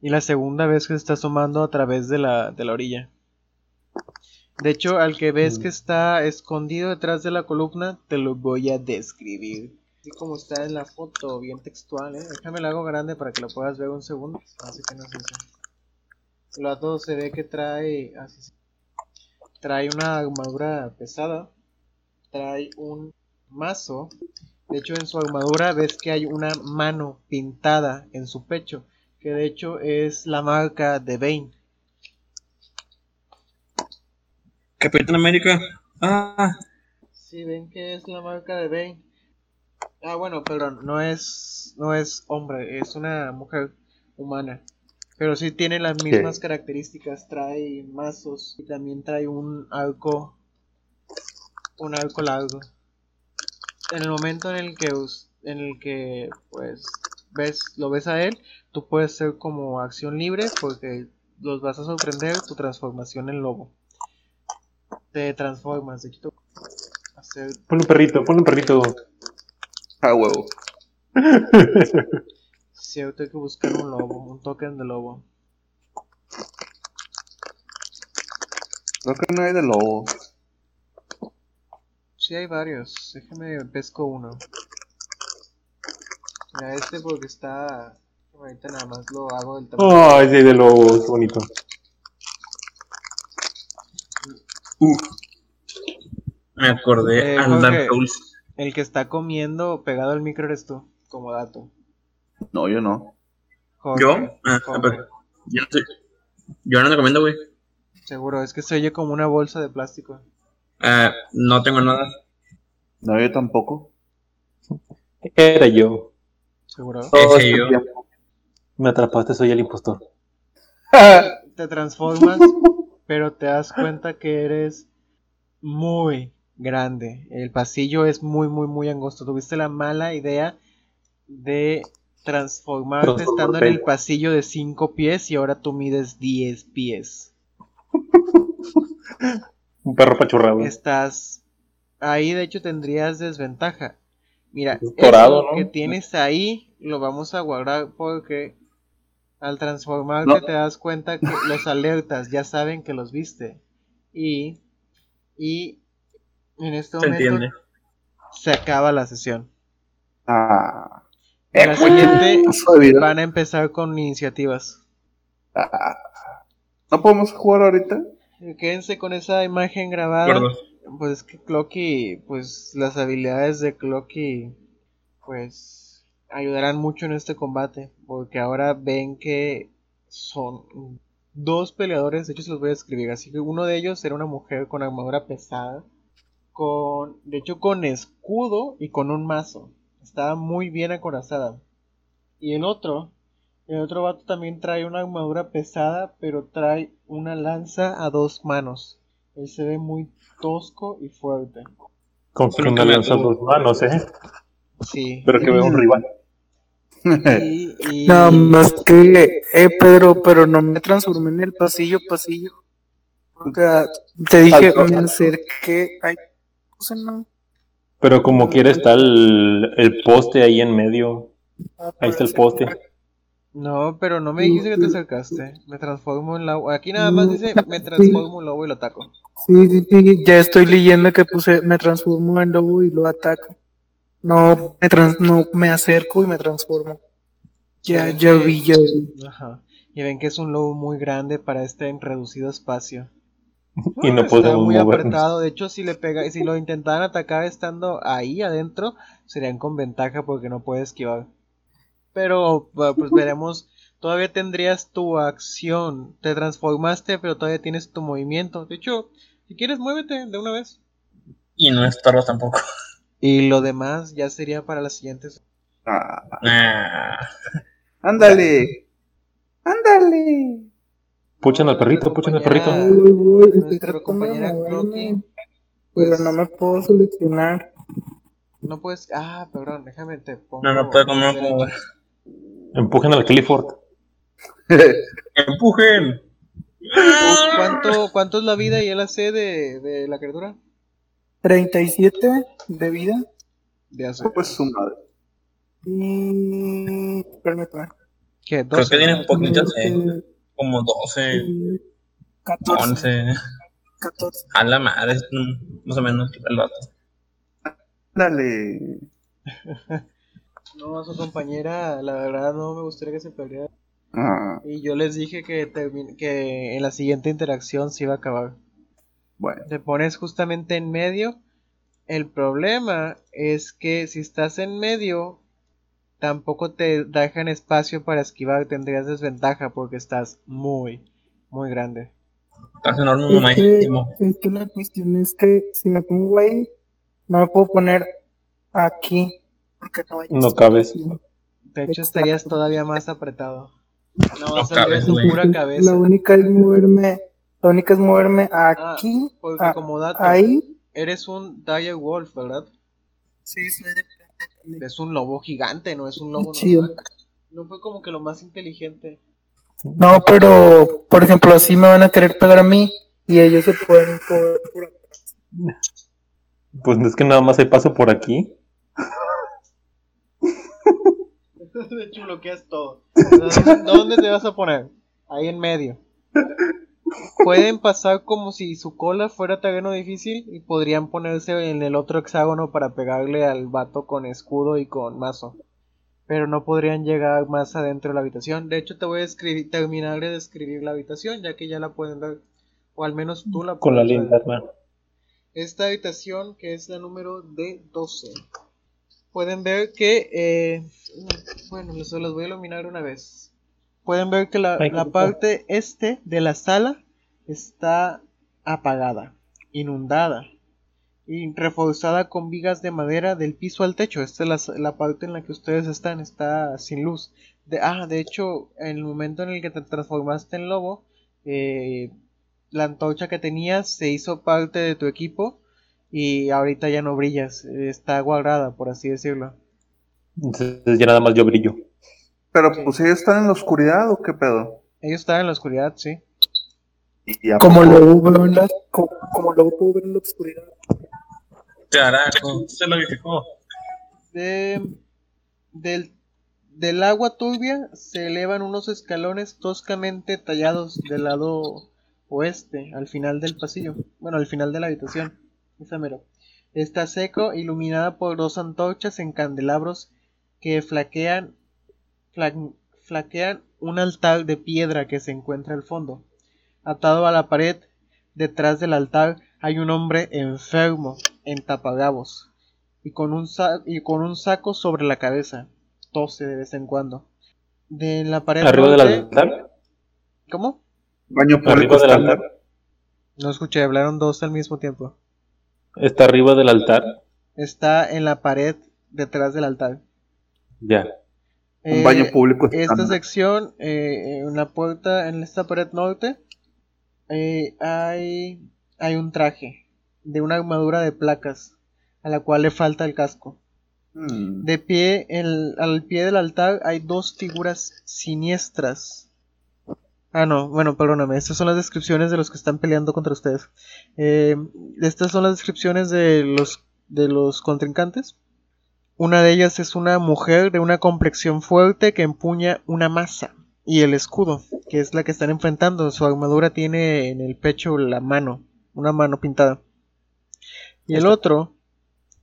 Y la segunda vez que se está asomando a través de la, de la orilla. De hecho, al que ves que está escondido detrás de la columna, te lo voy a describir. Así como está en la foto, bien textual, ¿eh? Déjame la hago grande para que lo puedas ver un segundo. Así que no sé si- El se ve que trae. así trae una armadura pesada. Trae un mazo. De hecho, en su armadura ves que hay una mano pintada en su pecho. Que de hecho es la marca de Bane. Capitán América. Ah, Sí, ven que es la marca de Bane. Ah, bueno, perdón, no es, no es hombre, es una mujer humana. Pero sí tiene las mismas características, trae mazos y también trae un arco, un arco largo. En el momento en el que, en el que, pues, ves, lo ves a él, tú puedes ser como acción libre porque los vas a sorprender tu transformación en lobo. Te transformas, de hecho, tú- hacer Ponle un perrito, ponle un perrito. Ah, huevo. Cierto, hay que buscar un lobo, un token de lobo. Creo que no hay de lobo. Sí, hay varios. Déjame pesco uno. Mira, este porque está. Ahorita nada más lo hago del tamaño. Ay, sí, de lobo, es bonito. me acordé Eh, al Jorge. Dark Souls. El que está comiendo pegado al micro eres tú, como dato. No, yo no. Jorge, ¿Yo? Ah, Jorge. pero- Yo no estoy. Yo no ando comiendo, güey. Seguro, es que se oye como una bolsa de plástico. Ah, no tengo nada. No, yo tampoco. Era yo. Seguro. Este yo. Me atrapaste, soy el impostor. Te transformas, pero te das cuenta que eres muy grande. El pasillo es muy, muy, muy angosto. Tuviste la mala idea de transformarte estando en el pasillo de 5 pies y ahora tú mides 10 pies. Un perro pachurrado. Estás ahí, de hecho tendrías desventaja. Mira, Torado, eso ¿no? que tienes ahí lo vamos a guardar porque al transformarte No. te das cuenta que los alertas ya saben que los viste. Y, y en este Se momento entiende. se acaba la sesión. Ah. En la siguiente vida. van a empezar con iniciativas. Ah. ¿No podemos jugar ahorita? Quédense con esa imagen grabada. Pues es que Clocky, pues las habilidades de Clocky, pues ayudarán mucho en este combate, porque ahora ven que son dos peleadores, de hecho se los voy a escribir, así que uno de ellos era una mujer con armadura pesada, con, de hecho con escudo y con un mazo, estaba muy bien acorazada, y el otro, el otro vato también trae una armadura pesada, pero trae una lanza a dos manos. Él se ve muy tosco y fuerte. Con una lanza tuvo. dos manos, ¿eh? Sí. Pero que veo un rival. Y, y- Nada más que, eh, Pedro, pero no me transformé en el pasillo, pasillo. O sea, te dije, me acerqué. Ay, no. Pero como quiera está el, el poste ahí en medio. Ahí está el poste. No, pero no me dijiste que te acercaste. Me transformo en lobo. Aquí nada más dice, me transformo en lobo y lo ataco. Sí, sí, sí, ya estoy leyendo que puse, me transformo en lobo y lo ataco. No, me, trans- no, me acerco y me transformo. Ya, ya vi, ya vi. Ajá. Y ven que es un lobo muy grande para este reducido espacio. Y no podemos muy movernos. apretado. De hecho, si le pega, si lo intentaran atacar estando ahí adentro, serían con ventaja porque no puede esquivar. Pero pues veremos. Todavía tendrías tu acción. Te transformaste, pero todavía tienes tu movimiento. De hecho, si quieres, muévete de una vez. Y no estorbo tampoco. Y lo demás ya sería para las siguientes. Ah. Ah, Ándale. Ándale. Puchan al perrito, puchan al perrito. Compañera- Nuestra Pero no me puedo seleccionar. No puedes. Ah, perdón, déjame te pongo. no, no puedo comer. Empujen al Clifford. ¡Empujen! ¿Cuánto, ¿Cuánto es la vida y el AC de, de la criatura? 37 de vida. De AC. Pues su madre. Y. Permítame. ¿Qué? Creo 12. que tiene poquitos, Eh, como 12, eh, 14. 11. 14. A la madre, más o menos el vato. Dale. No, a su compañera, la verdad no me gustaría que se perdiera. Ah, Y yo les dije que, termi- que en la siguiente interacción se iba a acabar. bueno. Te pones justamente en medio. El problema es que si estás en medio, tampoco te dejan espacio para esquivar. Tendrías desventaja porque estás muy, muy grande. Estás enorme, Es que, es que la cuestión es que si me pongo ahí, no me puedo poner aquí. Porque no hay No cabes. De hecho, estarías todavía más apretado. No, No cabes, pura cabeza. La única es moverme. La única es moverme aquí. Porque a- como dato, ahí. eres un dire wolf, ¿verdad? Sí, soy de Es un lobo gigante, no es un lobo Chido. normal. No fue como que lo más inteligente. No, pero por ejemplo, así me van a querer pegar a mí y ellos se pueden por, por atrás. Pues no es que nada más hay paso por aquí. De hecho, bloqueas todo. ¿Dónde, dónde te vas a poner? Ahí en medio. Pueden pasar como si su cola fuera terreno difícil y podrían ponerse en el otro hexágono para pegarle al vato con escudo y con mazo. Pero no podrían llegar más adentro de la habitación. De hecho, te voy a escribir, terminar de describir la habitación, ya que ya la pueden ver. O al menos tú la Con la puedes ver. linterna. Esta habitación, que es la número D12. Pueden ver que, eh, bueno, les, los voy a iluminar una vez. Pueden ver que la, parte este de la sala está apagada, inundada y reforzada con vigas de madera del piso al techo. Esta es la parte en la que ustedes están, está sin luz. De, ah, de hecho, en el momento en el que te transformaste en lobo, eh, la antorcha que tenías se hizo parte de tu equipo y ahorita ya no brillas, eh, está guardada, por así decirlo. Entonces ya nada más yo brillo. Pero pues ellos están en la oscuridad o qué pedo. Ellos estaban en la oscuridad, sí. Y Como lo veo en la, como, como lo puedo ver en la oscuridad. Carajo, se lo dijo. De- del, del agua turbia se elevan unos escalones toscamente tallados del lado oeste, al final del pasillo. Bueno, al final de la habitación. Esa mero. Está seco, iluminada por dos antorchas en candelabros que flaquean, fla- flaquean un altar de piedra que se encuentra al fondo. Atado a la pared, detrás del altar, hay un hombre enfermo, en tapagabos, y con un, sa- y con un saco sobre la cabeza. Tose de vez en cuando. De la pared Arriba del altar. ¿Cómo? Baño público Arriba del altar. No escuché, hablaron dos al mismo tiempo. Está arriba del altar. Está en la pared detrás del altar. Ya. Un Eh, baño público Esta sección, eh, en la puerta, en esta pared norte, eh, hay, hay un traje de una armadura de placas, a la cual le falta el casco. Mm. De pie, el- al pie del altar hay dos figuras siniestras. Ah, no, bueno, perdóname, estas son las descripciones de los que están peleando contra ustedes. Eh, estas son las descripciones de los, de los contrincantes. Una de ellas es una mujer de una complexión fuerte que empuña una masa y el escudo, que es la que están enfrentando. Su armadura tiene en el pecho la mano, una mano pintada. Y el otro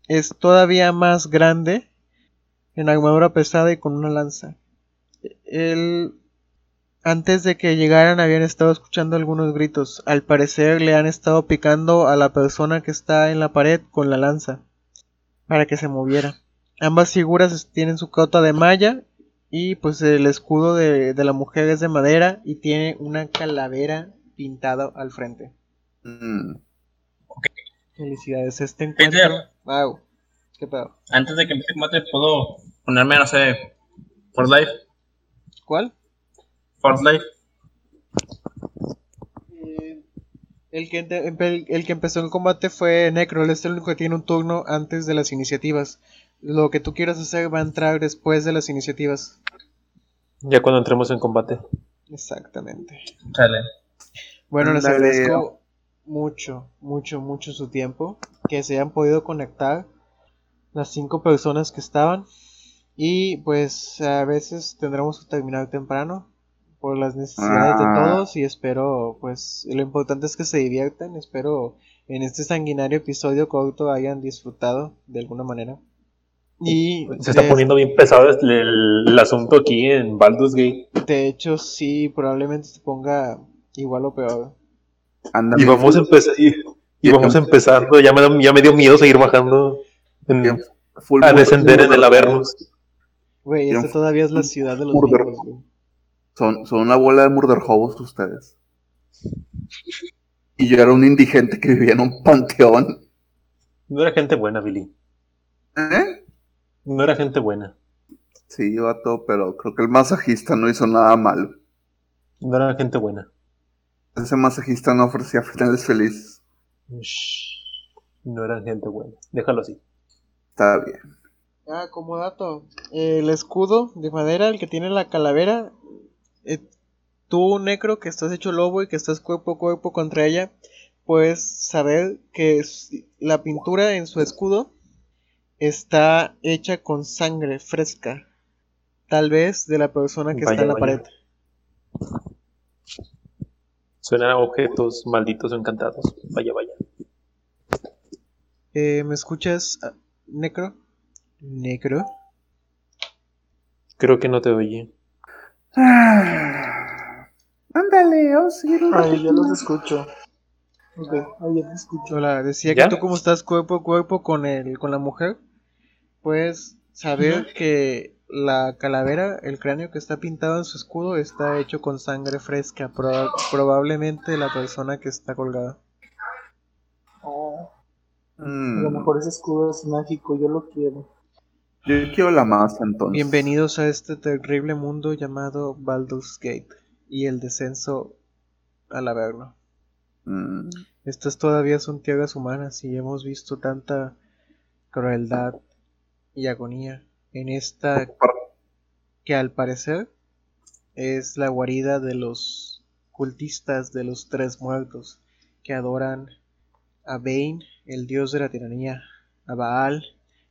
es todavía más grande, en armadura pesada y con una lanza. Él, antes de que llegaran, habían estado escuchando algunos gritos. Al parecer, le han estado picando a la persona que está en la pared con la lanza para que se moviera. Ambas figuras tienen su cota de malla y pues el escudo de, de la mujer es de madera y tiene una calavera pintada al frente. Mm. Felicidades, este encuentro. Peter. Wow, qué pedo. Antes de que empiece el combate, puedo ponerme, no sé, Force Life. ¿Cuál? Force Life. Eh, El que, el que empezó el combate fue Necro, él es el único que tiene un turno antes de las iniciativas. Lo que tú quieras hacer va a entrar después de las iniciativas. Ya cuando entremos en combate. Exactamente. Sale. Bueno, les Dale. agradezco mucho, mucho, mucho su tiempo. Que se hayan podido conectar las cinco personas que estaban. Y pues a veces tendremos que terminar temprano por las necesidades Ah. de todos y espero pues lo importante es que se diviertan, espero en este sanguinario episodio corto hayan disfrutado de alguna manera. Y Se está de- poniendo bien pesado el, el- el asunto aquí en Baldur's Gate. de hecho sí, probablemente se ponga igual o peor. Anda, Y vamos, a empezar, y, y vamos empezando. Ya me, ya me dio miedo seguir bajando. en- bien full a descender en el Avernus. Güey, esta todavía es la ciudad de los murder. güey. Son, son una bola de murder hobos ustedes. Y yo era un indigente que vivía en un panteón. No era gente buena, Billy. ¿Eh? No era gente buena. Sí, vato, pero creo que el masajista no hizo nada malo. No era gente buena. Ese masajista no ofrecía finales felices. Shh. No eran gente buena. Déjalo así. Está bien. Ah, como dato, el escudo de madera, el que tiene la calavera, eh, tú, Necro, que estás hecho lobo y que estás cuerpo a cuerpo contra ella, puedes saber que es- la pintura en su escudo está hecha con sangre fresca, tal vez de la persona que está en la vaya. pared. Suenan a objetos malditos o encantados. Vaya, vaya. Eh, ¿Me escuchas, ah, Necro? Necro. Creo que no te oye. Ándale, vamos a seguir un Ay, ya los escucho. Ok, ahí ya los escucho. Hola, decía ¿Ya? que tú como estás cuerpo a cuerpo con el, con la mujer, puedes saber que la calavera, el cráneo que está pintado en su escudo está hecho con sangre fresca, proba- probablemente de la persona que está colgada. Oh, a Mm, lo mejor ese escudo es mágico, yo lo quiero. Yo quiero la masa entonces. Bienvenidos a este terrible mundo llamado Baldur's Gate y el descenso al Averno. Mm, Estas todavía son tierras humanas y hemos visto tanta crueldad y agonía en esta que al parecer es la guarida de los cultistas de los tres muertos que adoran a Bane, el dios de la tiranía, a Baal,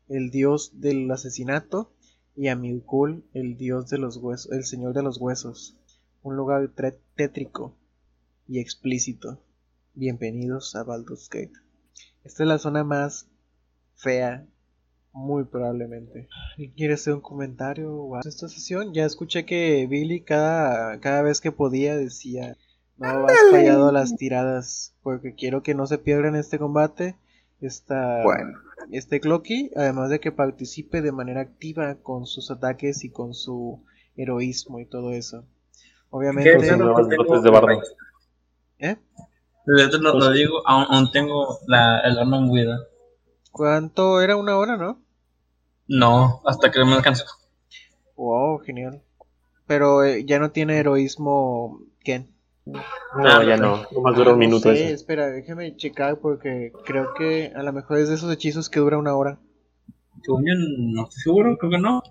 el dios del asesinato, y a Milkul, el dios de los huesos, el señor de los huesos. Un lugar tétrico y explícito. Bienvenidos a Baldur's Gate. Esta es la zona más fea, muy probablemente. ¿Alguien ¿Quiere hacer un comentario o algo de esta sesión? Ya escuché que Billy cada, cada vez que podía decía, no, has fallado las tiradas, porque quiero que no se pierdan este combate. Esta, bueno, este Clocky, además de que participe de manera activa con sus ataques y con su heroísmo y todo eso. Obviamente, dotes de. ¿eh? De hecho, lo, lo digo, aún, aún tengo la, el arma en vida. ¿Cuánto era una hora, no? No, hasta que me alcanzó. Wow, genial. Pero eh, ya no tiene heroísmo Ken. No, ya no. Nomás dura un Ah, No minuto sé, eso. espera, déjame checar porque creo que a lo mejor es de esos hechizos que dura una hora. Yo, no estoy seguro, creo que no.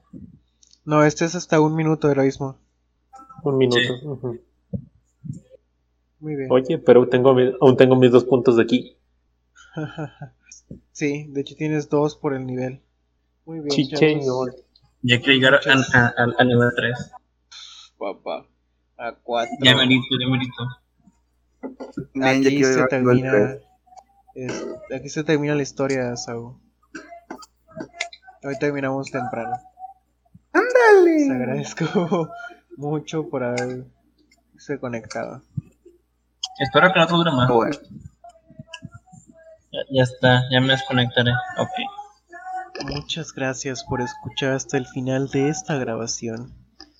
No, este es hasta un minuto de heroísmo. Un minuto. Sí. Muy bien. Oye, pero tengo, mi- aún tengo mis dos puntos de aquí. sí, de hecho tienes dos por el nivel. Muy bien. Chicheño. chavos. Ya quiero llegar a, a, a- a nivel 3. Papá. A cuatro. Ya merito, ya merito. bien, ya Aquí se termina. es- aquí se termina la historia, Saúl. Hoy terminamos temprano. Les agradezco mucho por haberse conectado. Espero que no te dure más. Bueno, Ya, ya está, ya me desconectaré. Ok. Muchas gracias por escuchar hasta el final de esta grabación.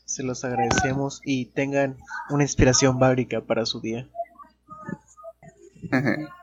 Se los agradecemos y tengan una inspiración bábrica para su día. jeje.